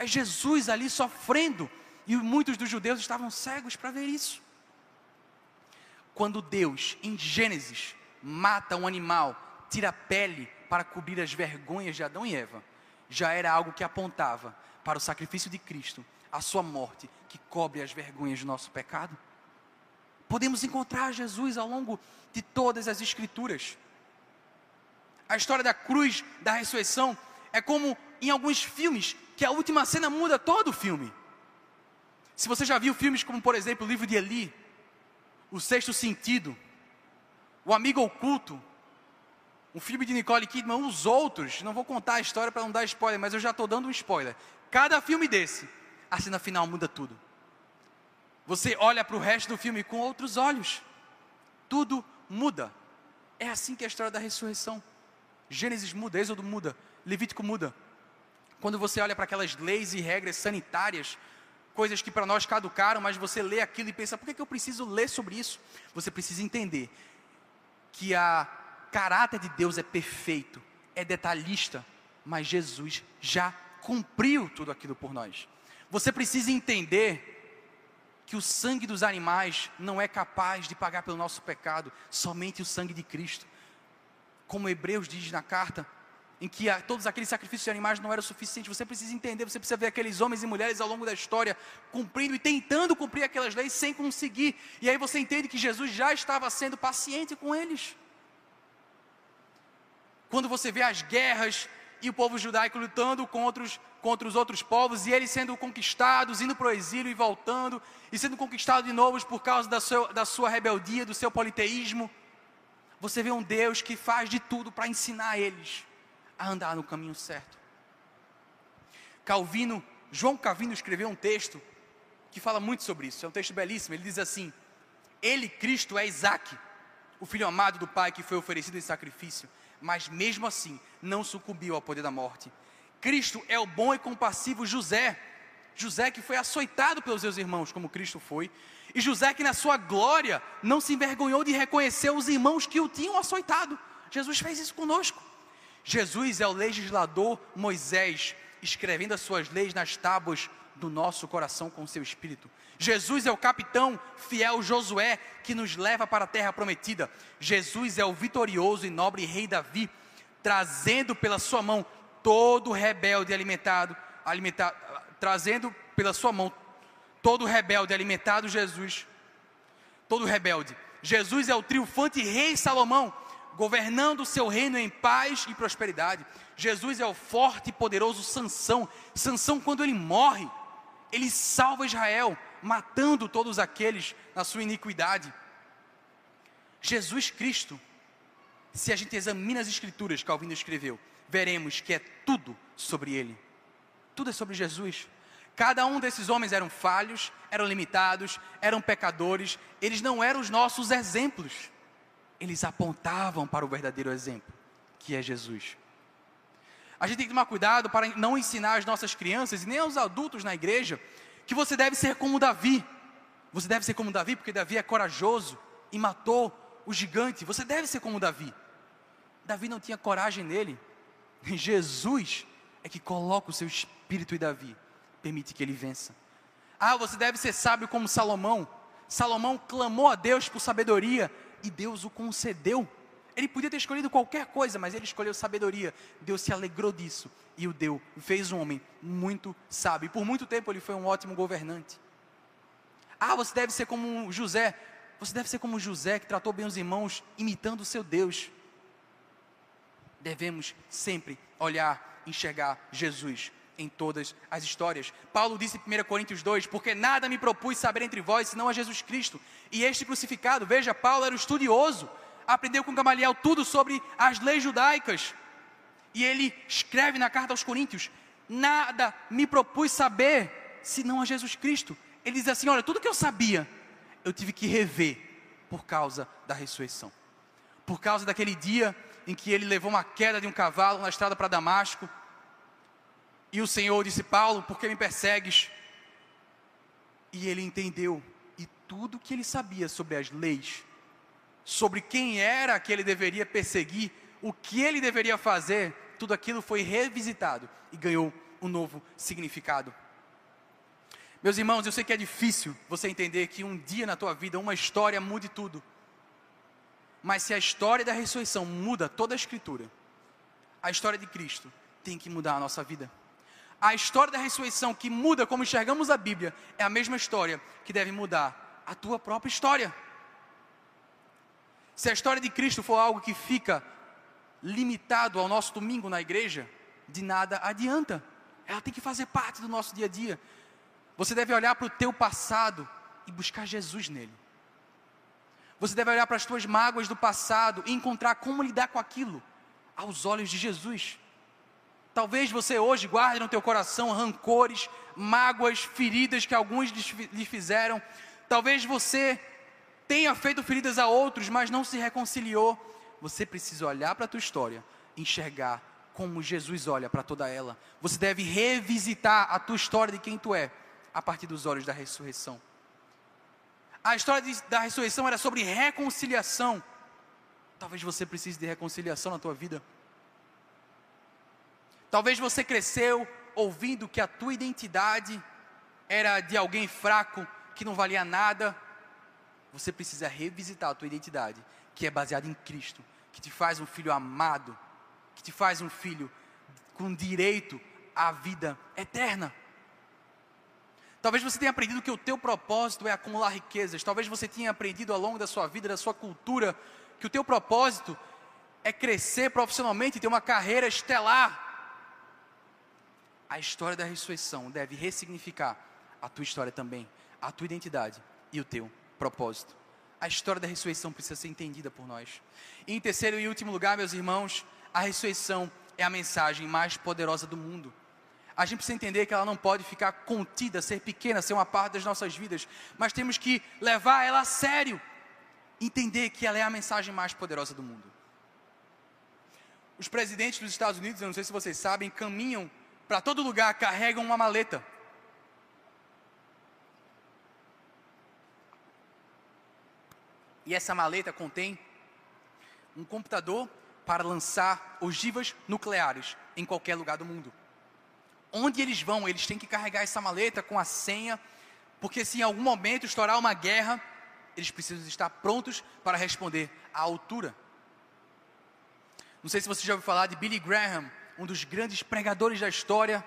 É Jesus ali sofrendo, e muitos dos judeus estavam cegos para ver isso. Quando Deus, em Gênesis, mata um animal, tira a pele para cobrir as vergonhas de Adão e Eva, já era algo que apontava para o sacrifício de Cristo, a sua morte, que cobre as vergonhas do nosso pecado. Podemos encontrar Jesus ao longo de todas as Escrituras. A história da cruz, da ressurreição, é como em alguns filmes, que a última cena muda todo o filme. Se você já viu filmes como, por exemplo, o livro de Eli, O Sexto Sentido, O Amigo Oculto, um filme de Nicole Kidman, os outros, não vou contar a história para não dar spoiler, mas eu já estou dando um spoiler. Cada filme desse, a cena final muda tudo. Você olha para o resto do filme com outros olhos. Tudo muda. É assim que é a história da ressurreição. Gênesis muda, Êxodo muda, Levítico muda. Quando você olha para aquelas leis e regras sanitárias, coisas que para nós caducaram, mas você lê aquilo e pensa: por que, que eu preciso ler sobre isso? Você precisa entender que a caráter de Deus é perfeito, é detalhista, mas Jesus já cumpriu tudo aquilo por nós. Você precisa entender que o sangue dos animais não é capaz de pagar pelo nosso pecado, somente o sangue de Cristo. Como Hebreus diz na carta, em que todos aqueles sacrifícios de animais não eram suficientes. Você precisa entender, você precisa ver aqueles homens e mulheres ao longo da história cumprindo e tentando cumprir aquelas leis sem conseguir. E aí você entende que Jesus já estava sendo paciente com eles. Quando você vê as guerras e o povo judaico lutando contra os, contra os outros povos e eles sendo conquistados, indo para o exílio e voltando, e sendo conquistados de novo por causa da, da sua rebeldia, do seu politeísmo. Você vê um Deus que faz de tudo para ensinar eles a andar no caminho certo. Calvino, João Calvino escreveu um texto que fala muito sobre isso, é um texto belíssimo. Ele diz assim: Ele, Cristo, é Isaac, o filho amado do Pai que foi oferecido em sacrifício mas mesmo assim não sucumbiu ao poder da morte. Cristo é o bom e compassivo José, José que foi açoitado pelos seus irmãos, como Cristo foi, e José que na sua glória não se envergonhou de reconhecer os irmãos que o tinham açoitado. Jesus fez isso conosco. Jesus é o legislador Moisés, escrevendo as suas leis nas tábuas do nosso coração com seu espírito. Jesus é o capitão fiel Josué que nos leva para a terra prometida. Jesus é o vitorioso e nobre rei Davi, trazendo pela sua mão todo rebelde alimentado, alimentado trazendo pela sua mão todo rebelde alimentado Jesus, todo rebelde. Jesus é o triunfante rei Salomão, governando o seu reino em paz e prosperidade. Jesus é o forte e poderoso Sansão. Sansão quando ele morre, ele salva Israel, matando todos aqueles na sua iniquidade. Jesus Cristo, se a gente examina as escrituras que Calvino escreveu, veremos que é tudo sobre ele. Tudo é sobre Jesus. Cada um desses homens eram falhos, eram limitados, eram pecadores, eles não eram os nossos exemplos. Eles apontavam para o verdadeiro exemplo, que é Jesus. A gente tem que tomar cuidado para não ensinar as nossas crianças e nem aos adultos na igreja que você deve ser como Davi. Você deve ser como Davi porque Davi é corajoso e matou o gigante. Você deve ser como Davi. Davi não tinha coragem nele. Jesus é que coloca o seu espírito em Davi, permite que ele vença. Ah, você deve ser sábio como Salomão. Salomão clamou a Deus por sabedoria e Deus o concedeu. Ele podia ter escolhido qualquer coisa, mas ele escolheu sabedoria. Deus se alegrou disso e o deu. Fez um homem muito sábio. Por muito tempo ele foi um ótimo governante. Ah, você deve ser como José. Você deve ser como José, que tratou bem os irmãos, imitando o seu Deus. Devemos sempre olhar, enxergar Jesus em todas as histórias. Paulo disse em 1 Coríntios 2: Porque nada me propus saber entre vós, senão a Jesus Cristo e este crucificado. Veja, Paulo era um estudioso aprendeu com Gamaliel tudo sobre as leis judaicas. E ele escreve na carta aos Coríntios: nada me propus saber senão a Jesus Cristo. Ele diz assim: Olha, tudo que eu sabia, eu tive que rever por causa da ressurreição. Por causa daquele dia em que ele levou uma queda de um cavalo na estrada para Damasco. E o Senhor disse: Paulo, por que me persegues? E ele entendeu, e tudo que ele sabia sobre as leis, sobre quem era que ele deveria perseguir, o que ele deveria fazer, tudo aquilo foi revisitado e ganhou um novo significado. Meus irmãos, eu sei que é difícil você entender que um dia na tua vida uma história mude tudo. Mas se a história da ressurreição muda toda a escritura, a história de Cristo tem que mudar a nossa vida. A história da ressurreição que muda como enxergamos a Bíblia é a mesma história que deve mudar a tua própria história. Se a história de Cristo for algo que fica limitado ao nosso domingo na igreja, de nada adianta. Ela tem que fazer parte do nosso dia a dia. Você deve olhar para o teu passado e buscar Jesus nele. Você deve olhar para as tuas mágoas do passado e encontrar como lidar com aquilo aos olhos de Jesus. Talvez você hoje guarde no teu coração rancores, mágoas, feridas que alguns lhe fizeram. Talvez você tenha feito feridas a outros, mas não se reconciliou. Você precisa olhar para a tua história, enxergar como Jesus olha para toda ela. Você deve revisitar a tua história de quem tu é, a partir dos olhos da ressurreição. A história de, da ressurreição era sobre reconciliação. Talvez você precise de reconciliação na tua vida. Talvez você cresceu ouvindo que a tua identidade era de alguém fraco, que não valia nada. Você precisa revisitar a tua identidade, que é baseada em Cristo, que te faz um filho amado, que te faz um filho com direito à vida eterna. Talvez você tenha aprendido que o teu propósito é acumular riquezas. Talvez você tenha aprendido ao longo da sua vida, da sua cultura, que o teu propósito é crescer profissionalmente ter uma carreira estelar a história da ressurreição deve ressignificar a tua história também, a tua identidade e o teu propósito. A história da ressurreição precisa ser entendida por nós. E em terceiro e último lugar, meus irmãos, a ressurreição é a mensagem mais poderosa do mundo. A gente precisa entender que ela não pode ficar contida, ser pequena, ser uma parte das nossas vidas, mas temos que levar ela a sério, entender que ela é a mensagem mais poderosa do mundo. Os presidentes dos Estados Unidos, eu não sei se vocês sabem, caminham para todo lugar carregam uma maleta. E essa maleta contém um computador para lançar ogivas nucleares em qualquer lugar do mundo. Onde eles vão, eles têm que carregar essa maleta com a senha, porque se em algum momento estourar uma guerra, eles precisam estar prontos para responder à altura. Não sei se você já ouviu falar de Billy Graham, um dos grandes pregadores da história.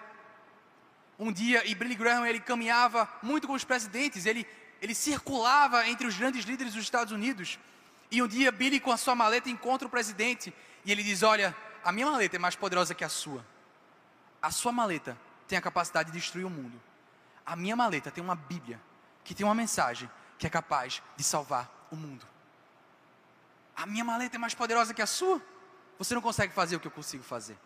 Um dia, e Billy Graham, ele caminhava muito com os presidentes, ele, ele circulava entre os grandes líderes dos Estados Unidos. E um dia, Billy, com a sua maleta, encontra o presidente e ele diz: Olha, a minha maleta é mais poderosa que a sua. A sua maleta tem a capacidade de destruir o mundo. A minha maleta tem uma Bíblia que tem uma mensagem que é capaz de salvar o mundo. A minha maleta é mais poderosa que a sua. Você não consegue fazer o que eu consigo fazer.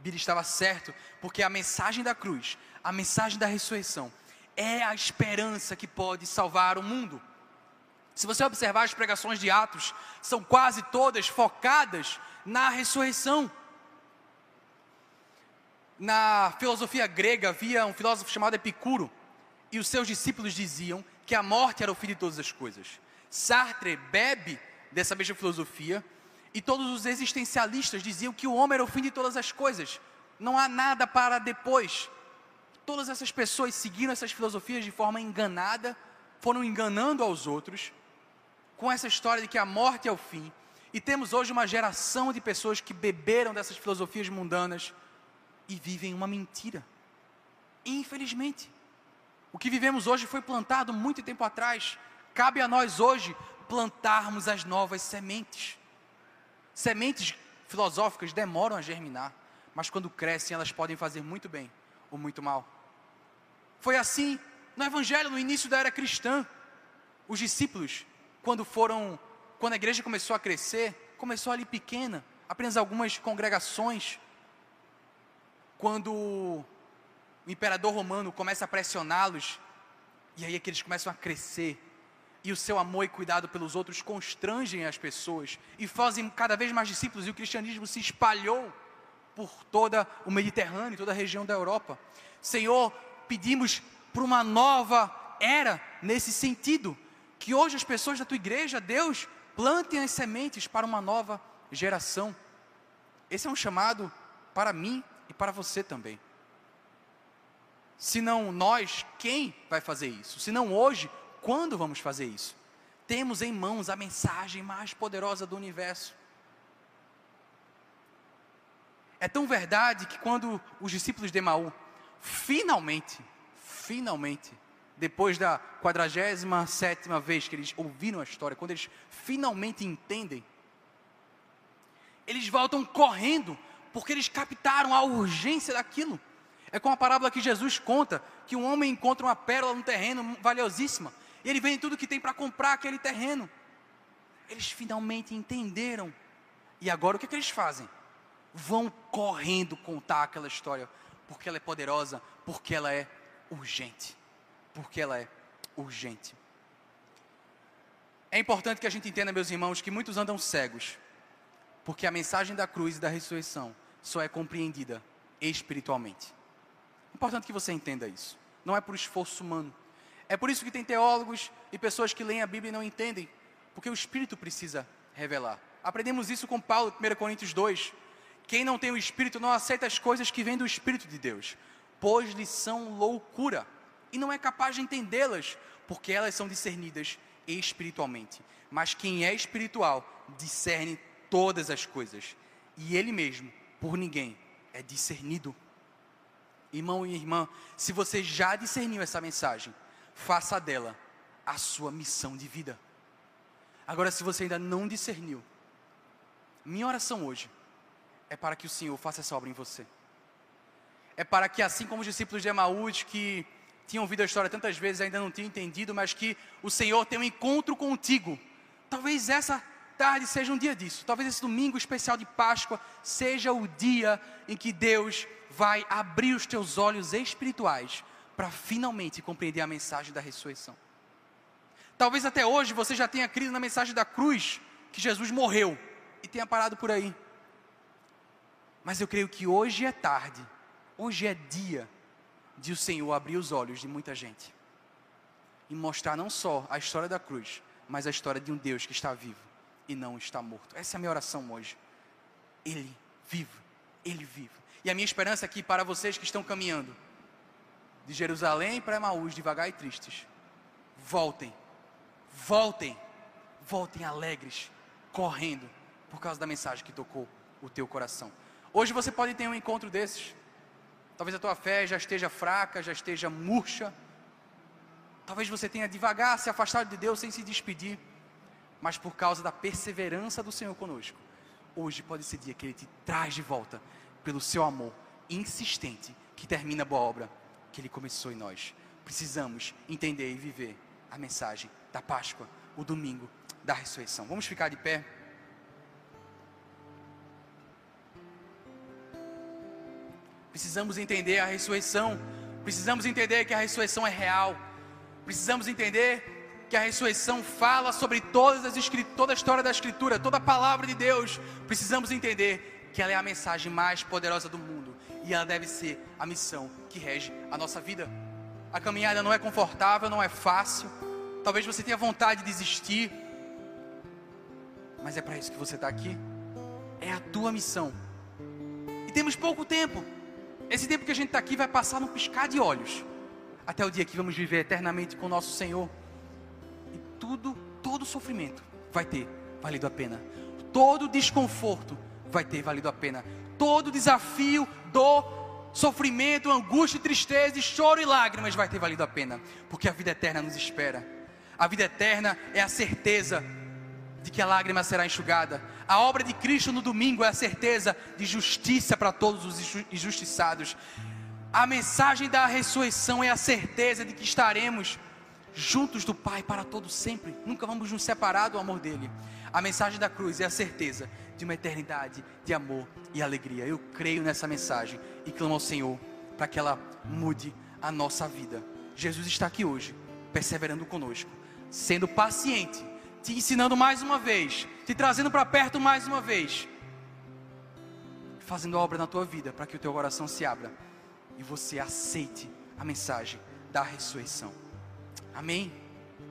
Billy estava certo, porque a mensagem da cruz, a mensagem da ressurreição, é a esperança que pode salvar o mundo. Se você observar as pregações de Atos, são quase todas focadas na ressurreição. Na filosofia grega havia um filósofo chamado Epicuro, e os seus discípulos diziam que a morte era o fim de todas as coisas. Sartre bebe dessa mesma filosofia e todos os existencialistas diziam que o homem era o fim de todas as coisas, não há nada para depois. Todas essas pessoas seguiram essas filosofias de forma enganada, foram enganando aos outros, com essa história de que a morte é o fim. E temos hoje uma geração de pessoas que beberam dessas filosofias mundanas e vivem uma mentira. Infelizmente, o que vivemos hoje foi plantado muito tempo atrás. Cabe a nós hoje plantarmos as novas sementes. Sementes filosóficas demoram a germinar, mas quando crescem elas podem fazer muito bem ou muito mal. Foi assim no Evangelho, no início da era cristã. Os discípulos, quando foram, quando a igreja começou a crescer, começou ali pequena, apenas algumas congregações. Quando o imperador romano começa a pressioná-los, e aí é que eles começam a crescer, e o seu amor e cuidado pelos outros constrangem as pessoas e fazem cada vez mais discípulos, e o cristianismo se espalhou por toda o Mediterrâneo, toda a região da Europa. Senhor, pedimos por uma nova era nesse sentido, que hoje as pessoas da tua igreja, Deus, plantem as sementes para uma nova geração. Esse é um chamado para mim e para você também. Se não nós, quem vai fazer isso? Se não hoje, quando vamos fazer isso? Temos em mãos a mensagem mais poderosa do universo. É tão verdade que quando os discípulos de Emaú finalmente, finalmente, depois da 47 vez que eles ouviram a história, quando eles finalmente entendem, eles voltam correndo, porque eles captaram a urgência daquilo. É como a parábola que Jesus conta, que um homem encontra uma pérola no terreno valiosíssima, e ele vende tudo que tem para comprar aquele terreno. Eles finalmente entenderam. E agora o que, é que eles fazem? Vão correndo contar aquela história, porque ela é poderosa, porque ela é urgente. Porque ela é urgente. É importante que a gente entenda, meus irmãos, que muitos andam cegos, porque a mensagem da cruz e da ressurreição só é compreendida espiritualmente. É importante que você entenda isso. Não é por esforço humano. É por isso que tem teólogos e pessoas que leem a Bíblia e não entendem, porque o Espírito precisa revelar. Aprendemos isso com Paulo, 1 Coríntios 2. Quem não tem o Espírito não aceita as coisas que vêm do Espírito de Deus, pois lhes são loucura, e não é capaz de entendê-las, porque elas são discernidas espiritualmente. Mas quem é espiritual discerne todas as coisas, e ele mesmo, por ninguém, é discernido. Irmão e irmã, se você já discerniu essa mensagem, faça dela a sua missão de vida. Agora, se você ainda não discerniu, minha oração hoje é para que o Senhor faça essa obra em você. É para que, assim como os discípulos de Emaús, que tinham ouvido a história tantas vezes, ainda não tinham entendido, mas que o Senhor tenha um encontro contigo. Talvez essa tarde seja um dia disso. Talvez esse domingo especial de Páscoa seja o dia em que Deus vai abrir os teus olhos espirituais para finalmente compreender a mensagem da ressurreição. Talvez até hoje você já tenha crido na mensagem da cruz, que Jesus morreu, e tenha parado por aí. Mas eu creio que hoje é tarde, hoje é dia de o Senhor abrir os olhos de muita gente e mostrar não só a história da cruz, mas a história de um Deus que está vivo e não está morto. Essa é a minha oração hoje. Ele vivo, ele vivo. E a minha esperança aqui para vocês que estão caminhando de Jerusalém para Emaús, devagar e tristes. Voltem, voltem, voltem alegres, correndo, por causa da mensagem que tocou o teu coração. Hoje você pode ter um encontro desses. Talvez a tua fé já esteja fraca, já esteja murcha. Talvez você tenha devagar se afastado de Deus sem se despedir. Mas por causa da perseverança do Senhor conosco, hoje pode ser dia que Ele te traz de volta pelo seu amor insistente que termina a boa obra que Ele começou em nós. Precisamos entender e viver a mensagem da Páscoa, o domingo da ressurreição. Vamos ficar de pé. Precisamos entender a ressurreição. Precisamos entender que a ressurreição é real. Precisamos entender que a ressurreição fala sobre todas as toda a história da Escritura, toda a palavra de Deus. Precisamos entender que ela é a mensagem mais poderosa do mundo e ela deve ser a missão que rege a nossa vida. A caminhada não é confortável, não é fácil. Talvez você tenha vontade de desistir, mas é para isso que você está aqui. É a tua missão. E temos pouco tempo. Esse tempo que a gente está aqui vai passar num piscar de olhos, até o dia que vamos viver eternamente com o nosso Senhor. E tudo, todo sofrimento vai ter valido a pena. Todo desconforto vai ter valido a pena todo desafio, dor, sofrimento, angústia, tristeza, choro e lágrimas vai ter valido a pena, porque a vida eterna nos espera. A vida eterna é a certeza de que a lágrima será enxugada. A obra de Cristo no domingo é a certeza de justiça para todos os injustiçados. A mensagem da ressurreição é a certeza de que estaremos juntos do Pai para todo sempre. Nunca vamos nos separar do amor dele. A mensagem da cruz é a certeza de uma eternidade de amor e alegria. Eu creio nessa mensagem e clamo ao Senhor para que ela mude a nossa vida. Jesus está aqui hoje, perseverando conosco, sendo paciente, te ensinando mais uma vez, te trazendo para perto mais uma vez, fazendo obra na tua vida para que o teu coração se abra e você aceite a mensagem da ressurreição. Amém?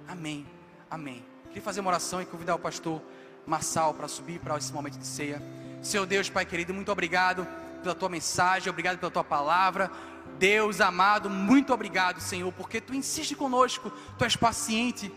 Amém. Amém. Queria fazer uma oração e convidar o pastor Marçal para subir para esse momento de ceia. Seu Deus, Pai querido, muito obrigado pela tua mensagem, obrigado pela tua palavra. Deus amado, muito obrigado, Senhor, porque tu insiste conosco, tu és paciente.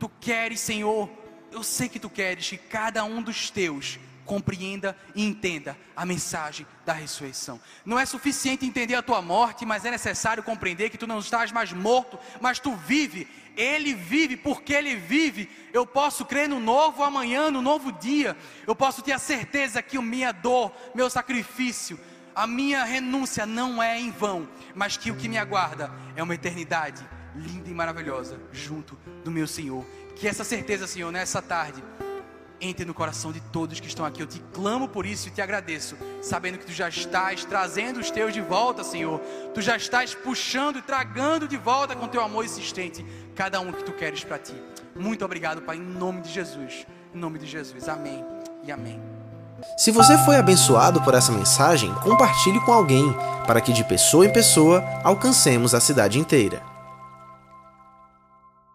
Tu queres, Senhor, eu sei que tu queres que cada um dos teus compreenda e entenda a mensagem da ressurreição. Não é suficiente entender a tua morte, mas é necessário compreender que tu não estás mais morto, mas tu vive. Ele vive, porque ele vive. Eu posso crer no novo amanhã, no novo dia. Eu posso ter a certeza que a minha dor, meu sacrifício, a minha renúncia não é em vão, mas que o que me aguarda é uma eternidade linda e maravilhosa junto do meu Senhor. Que essa certeza, Senhor, nessa tarde entre no coração de todos que estão aqui. Eu te clamo por isso e te agradeço, sabendo que tu já estás trazendo os teus de volta, Senhor. Tu já estás puxando e tragando de volta com teu amor insistente cada um que tu queres para ti. Muito obrigado, Pai, em nome de Jesus. Em nome de Jesus. Amém e amém. Se você foi abençoado por essa mensagem, compartilhe com alguém, para que de pessoa em pessoa alcancemos a cidade inteira.